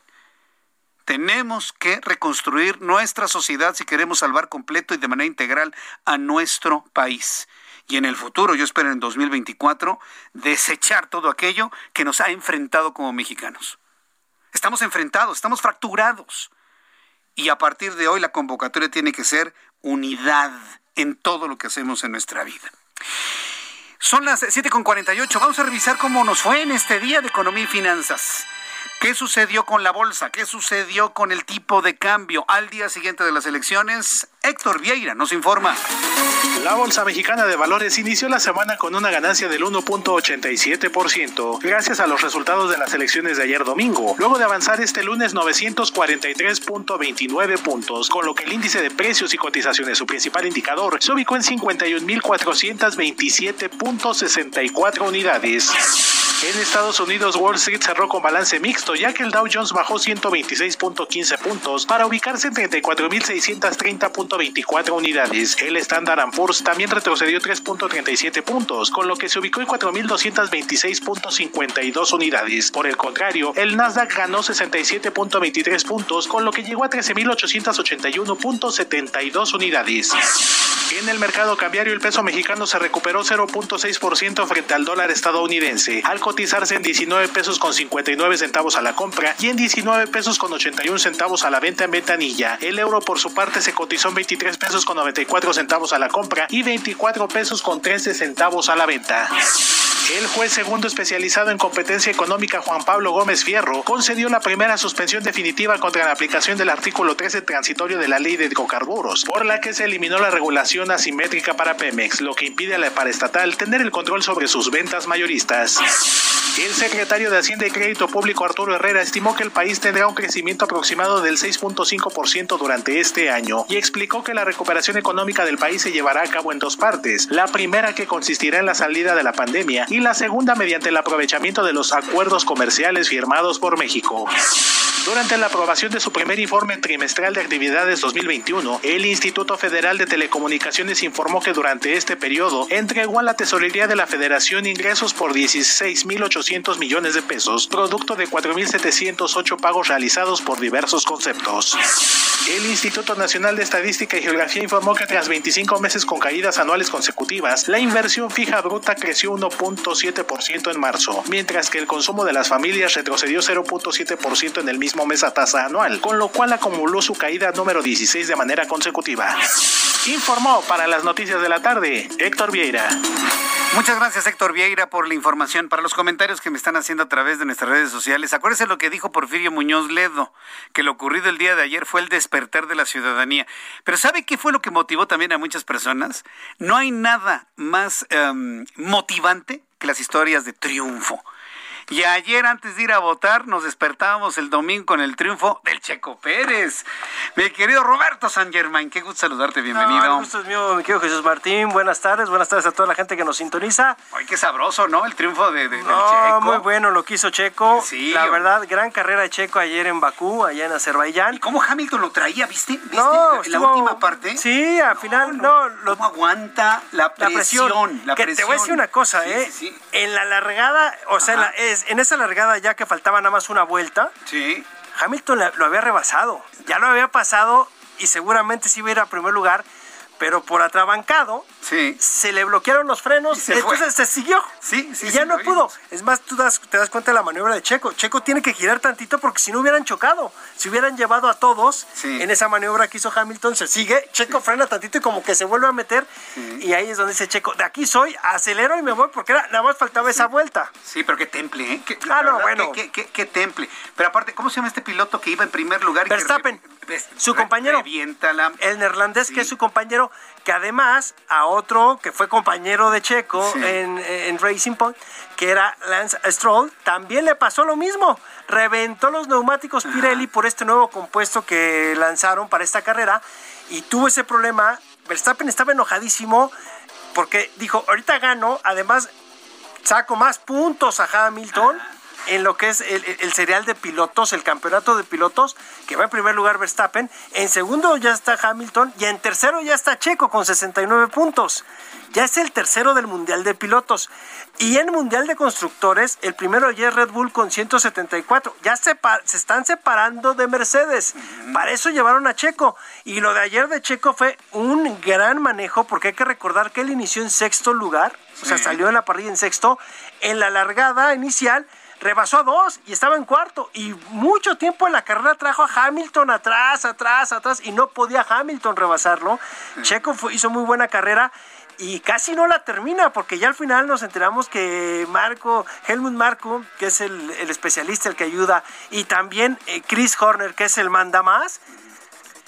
Tenemos que reconstruir nuestra sociedad si queremos salvar completo y de manera integral a nuestro país. Y en el futuro, yo espero en 2024, desechar todo aquello que nos ha enfrentado como mexicanos. Estamos enfrentados, estamos fracturados. Y a partir de hoy la convocatoria tiene que ser unidad en todo lo que hacemos en nuestra vida. Son las 7.48. Vamos a revisar cómo nos fue en este día de economía y finanzas. ¿Qué sucedió con la bolsa? ¿Qué sucedió con el tipo de cambio al día siguiente de las elecciones? Héctor Vieira nos informa. La Bolsa Mexicana de Valores inició la semana con una ganancia del 1.87%, gracias a los resultados de las elecciones de ayer domingo, luego de avanzar este lunes 943.29 puntos, con lo que el índice de precios y cotizaciones, su principal indicador, se ubicó en 51.427.64 unidades. En Estados Unidos, Wall Street cerró con balance mixto, ya que el Dow Jones bajó 126.15 puntos para ubicarse en 34.630.24 unidades. El Standard Poor's también retrocedió 3.37 puntos, con lo que se ubicó en 4.226.52 unidades. Por el contrario, el Nasdaq ganó 67.23 puntos, con lo que llegó a 13.881.72 unidades. En el mercado cambiario, el peso mexicano se recuperó 0.6% frente al dólar estadounidense, al cotizarse en 19 pesos con 59 centavos a la compra y en 19 pesos con 81 centavos a la venta en ventanilla. El euro por su parte se cotizó 23 pesos con 94 centavos a la compra y 24 pesos con 13 centavos a la venta. El juez segundo especializado en competencia económica Juan Pablo Gómez Fierro concedió la primera suspensión definitiva contra la aplicación del artículo 13 transitorio de la ley de hidrocarburos, por la que se eliminó la regulación asimétrica para Pemex, lo que impide a la paraestatal tener el control sobre sus ventas mayoristas. El secretario de Hacienda y Crédito Público Arturo Herrera estimó que el país tendrá un crecimiento aproximado del 6.5% durante este año y explicó que la recuperación económica del país se llevará a cabo en dos partes. La primera que consistirá en la salida de la pandemia y la segunda mediante el aprovechamiento de los acuerdos comerciales firmados por México. Durante la aprobación de su primer informe trimestral de actividades 2021, el Instituto Federal de Telecomunicaciones informó que durante este periodo entregó a la Tesorería de la Federación ingresos por 16.800 millones de pesos, producto de 4.708 pagos realizados por diversos conceptos. El Instituto Nacional de Estadística y Geografía informó que tras 25 meses con caídas anuales consecutivas, la inversión fija bruta creció 1.7% en marzo, mientras que el consumo de las familias retrocedió 0.7% en el mismo mes a tasa anual, con lo cual acumuló su caída número 16 de manera consecutiva. Informó para las noticias de la tarde Héctor Vieira. Muchas gracias, Héctor Vieira, por la información. Para los comentarios que me están haciendo a través de nuestras redes sociales, acuérdese lo que dijo Porfirio Muñoz Ledo, que lo ocurrido el día de ayer fue el despertar de la ciudadanía. Pero ¿sabe qué fue lo que motivó también a muchas personas? No hay nada más um, motivante que las historias de triunfo. Y ayer, antes de ir a votar, nos despertábamos el domingo con el triunfo del Checo Pérez. Mi querido Roberto San Germain, qué gusto saludarte, bienvenido. No, el gusto es mío, mi querido Jesús Martín. Buenas tardes, buenas tardes a toda la gente que nos sintoniza. Ay, qué sabroso, ¿no? El triunfo de, de no, del Checo. Muy bueno lo que hizo Checo. Sí, la verdad, gran carrera de Checo ayer en Bakú, allá en Azerbaiyán. ¿Y cómo Hamilton lo traía, viste? ¿Viste? No, la estuvo- última parte. Sí, al final, no. ¿Cómo aguanta la la presión? presión. la que te voy a presión. decir una cosa, Sí, ¿eh? sí, sí. En la largada, o sea, la- Ajá. En esa largada ya que faltaba nada más una vuelta, Sí. Hamilton lo había rebasado. Ya lo había pasado y seguramente sí iba a ir a primer lugar, pero por atrabancado Sí. se le bloquearon los frenos, Y se fue. entonces se siguió. Sí, sí, y ya no pudo. Es más, tú das- te das cuenta de la maniobra de Checo. Checo tiene que girar tantito porque si no hubieran chocado. Si hubieran llevado a todos Sí. en esa maniobra que hizo Hamilton, se sigue. Checo frena tantito y como que se vuelve a meter. Y ahí es donde dice Checo, de aquí soy, acelero y me voy porque era, nada más faltaba esa vuelta. Sí, pero qué temple, ¿eh? Qué- Ah, la no, verdad, bueno. Qué, qué- qué temple. Pero aparte, ¿cómo se llama este piloto que iba en primer lugar? y que Verstappen, re- ves- su re- compañero. El neerlandés, que es su compañero, que además a otro que fue compañero de Checo Sí. en, en Racing Point, que era Lance Stroll, también le pasó lo mismo. Reventó los neumáticos Pirelli por este nuevo compuesto que lanzaron para esta carrera y tuvo ese problema. Verstappen estaba enojadísimo porque dijo, ahorita gano, además saco más puntos a Hamilton en lo que es el, el- serial de pilotos, el campeonato de pilotos, que va en primer lugar Verstappen, en segundo ya está Hamilton y en tercero ya está Checo con 69 puntos. Ya es el tercero del Mundial de Pilotos. Y en Mundial de Constructores, el primero ya es Red Bull con 174. Ya se, se están separando de Mercedes. Para eso llevaron a Checo. Y lo de ayer de Checo fue un gran manejo, porque hay que recordar que él inició en sexto lugar. O sea, salió en la parrilla en sexto. En la largada inicial rebasó a dos y estaba en cuarto. Y mucho tiempo en la carrera trajo a Hamilton atrás, atrás, atrás. Y no podía Hamilton rebasarlo. Checo fue- hizo muy buena carrera. Y casi no la termina, porque ya al final nos enteramos que Marco, Helmut Marco, que es el, el especialista, el que ayuda, y también eh, Chris Horner, que es el manda más,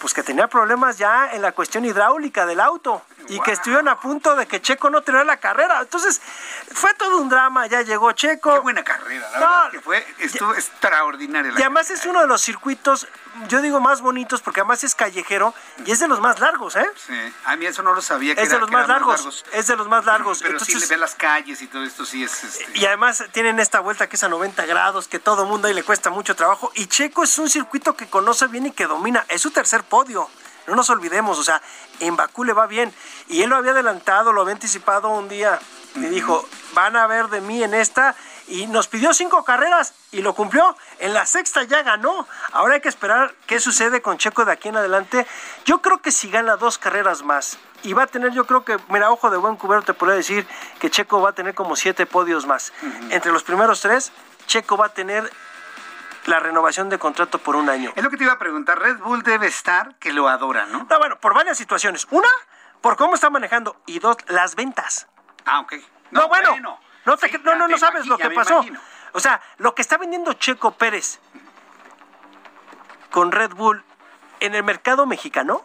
pues que tenía problemas ya en la cuestión hidráulica del auto y que estuvieron a punto de que Checo no tenía la carrera. Entonces, fue todo un drama, ya llegó Checo. Qué buena carrera, la No, verdad que fue, estuvo extraordinaria. la Y además es uno de los circuitos, yo digo más bonitos porque además es callejero y es de los más largos, ¿eh? Sí, a mí eso no lo sabía. que Es de los más eran largos, es de los más largos. Pero sí le ve las calles y todo esto, sí es... este, y además tienen esta vuelta que es a 90 grados, que todo mundo ahí le cuesta mucho trabajo. Y Checo es un circuito que conoce bien y que domina. Es su tercer podio. No nos olvidemos, o sea, en Bakú le va bien. Y él lo había adelantado, lo había anticipado un día. Y dijo, van a ver de mí en esta. Y nos pidió cinco carreras y lo cumplió. En la sexta ya ganó. Ahora hay que esperar qué sucede con Checo de aquí en adelante. Yo creo que si gana dos carreras más y va a tener, yo creo que, mira, ojo de buen cubero, te podría decir que Checo va a tener como siete podios más. Entre los primeros tres, Checo va a tener la renovación de contrato por un año. Es lo que te iba a preguntar, Red Bull debe estar que lo adora, ¿no? No, bueno, por varias situaciones. Una, por cómo está manejando. Y dos, las ventas. Ah, ok. No, bueno. No, te- Sí, no, ya no, me no sabes imagino, lo que pasó. imagino. O sea, lo que está vendiendo Checo Pérez con Red Bull en el mercado mexicano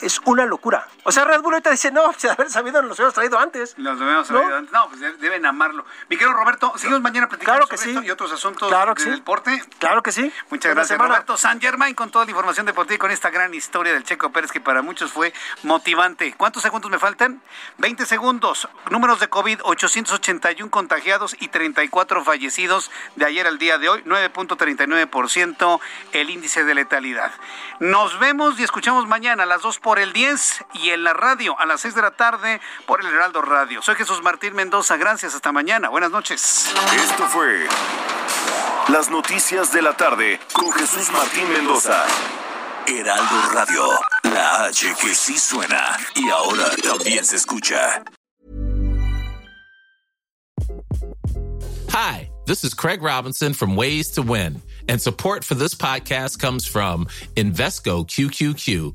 es una locura. O sea, Red Bull ahorita dice, no, si de haber sabido nos los hubiéramos traído antes. Los haber ido antes. No, pues de- deben amarlo. Mi querido Roberto, seguimos mañana platicando Claro que sobre sí. esto y otros asuntos Claro que del sí. deporte. Claro que sí. Muchas Buena gracias, semana. Roberto San Germain, con toda la información deportiva y con esta gran historia del Checo Pérez que para muchos fue motivante. ¿Cuántos segundos me faltan? 20 segundos. Números de COVID, 881 contagiados y 34 fallecidos de ayer al día de hoy, 9.39% el índice de letalidad. Nos vemos y escuchamos mañana las 2 por el 10 y en la radio a las 6 de la tarde por el Heraldo Radio. Soy Jesús Martín Mendoza, gracias, hasta mañana. Buenas noches. Esto fue Las Noticias de la Tarde con Jesús Martín Mendoza. Heraldo Radio, la H que sí suena y ahora también se escucha. Hi, this is Craig Robinson from Ways to Win, and support for this podcast comes from Invesco QQQ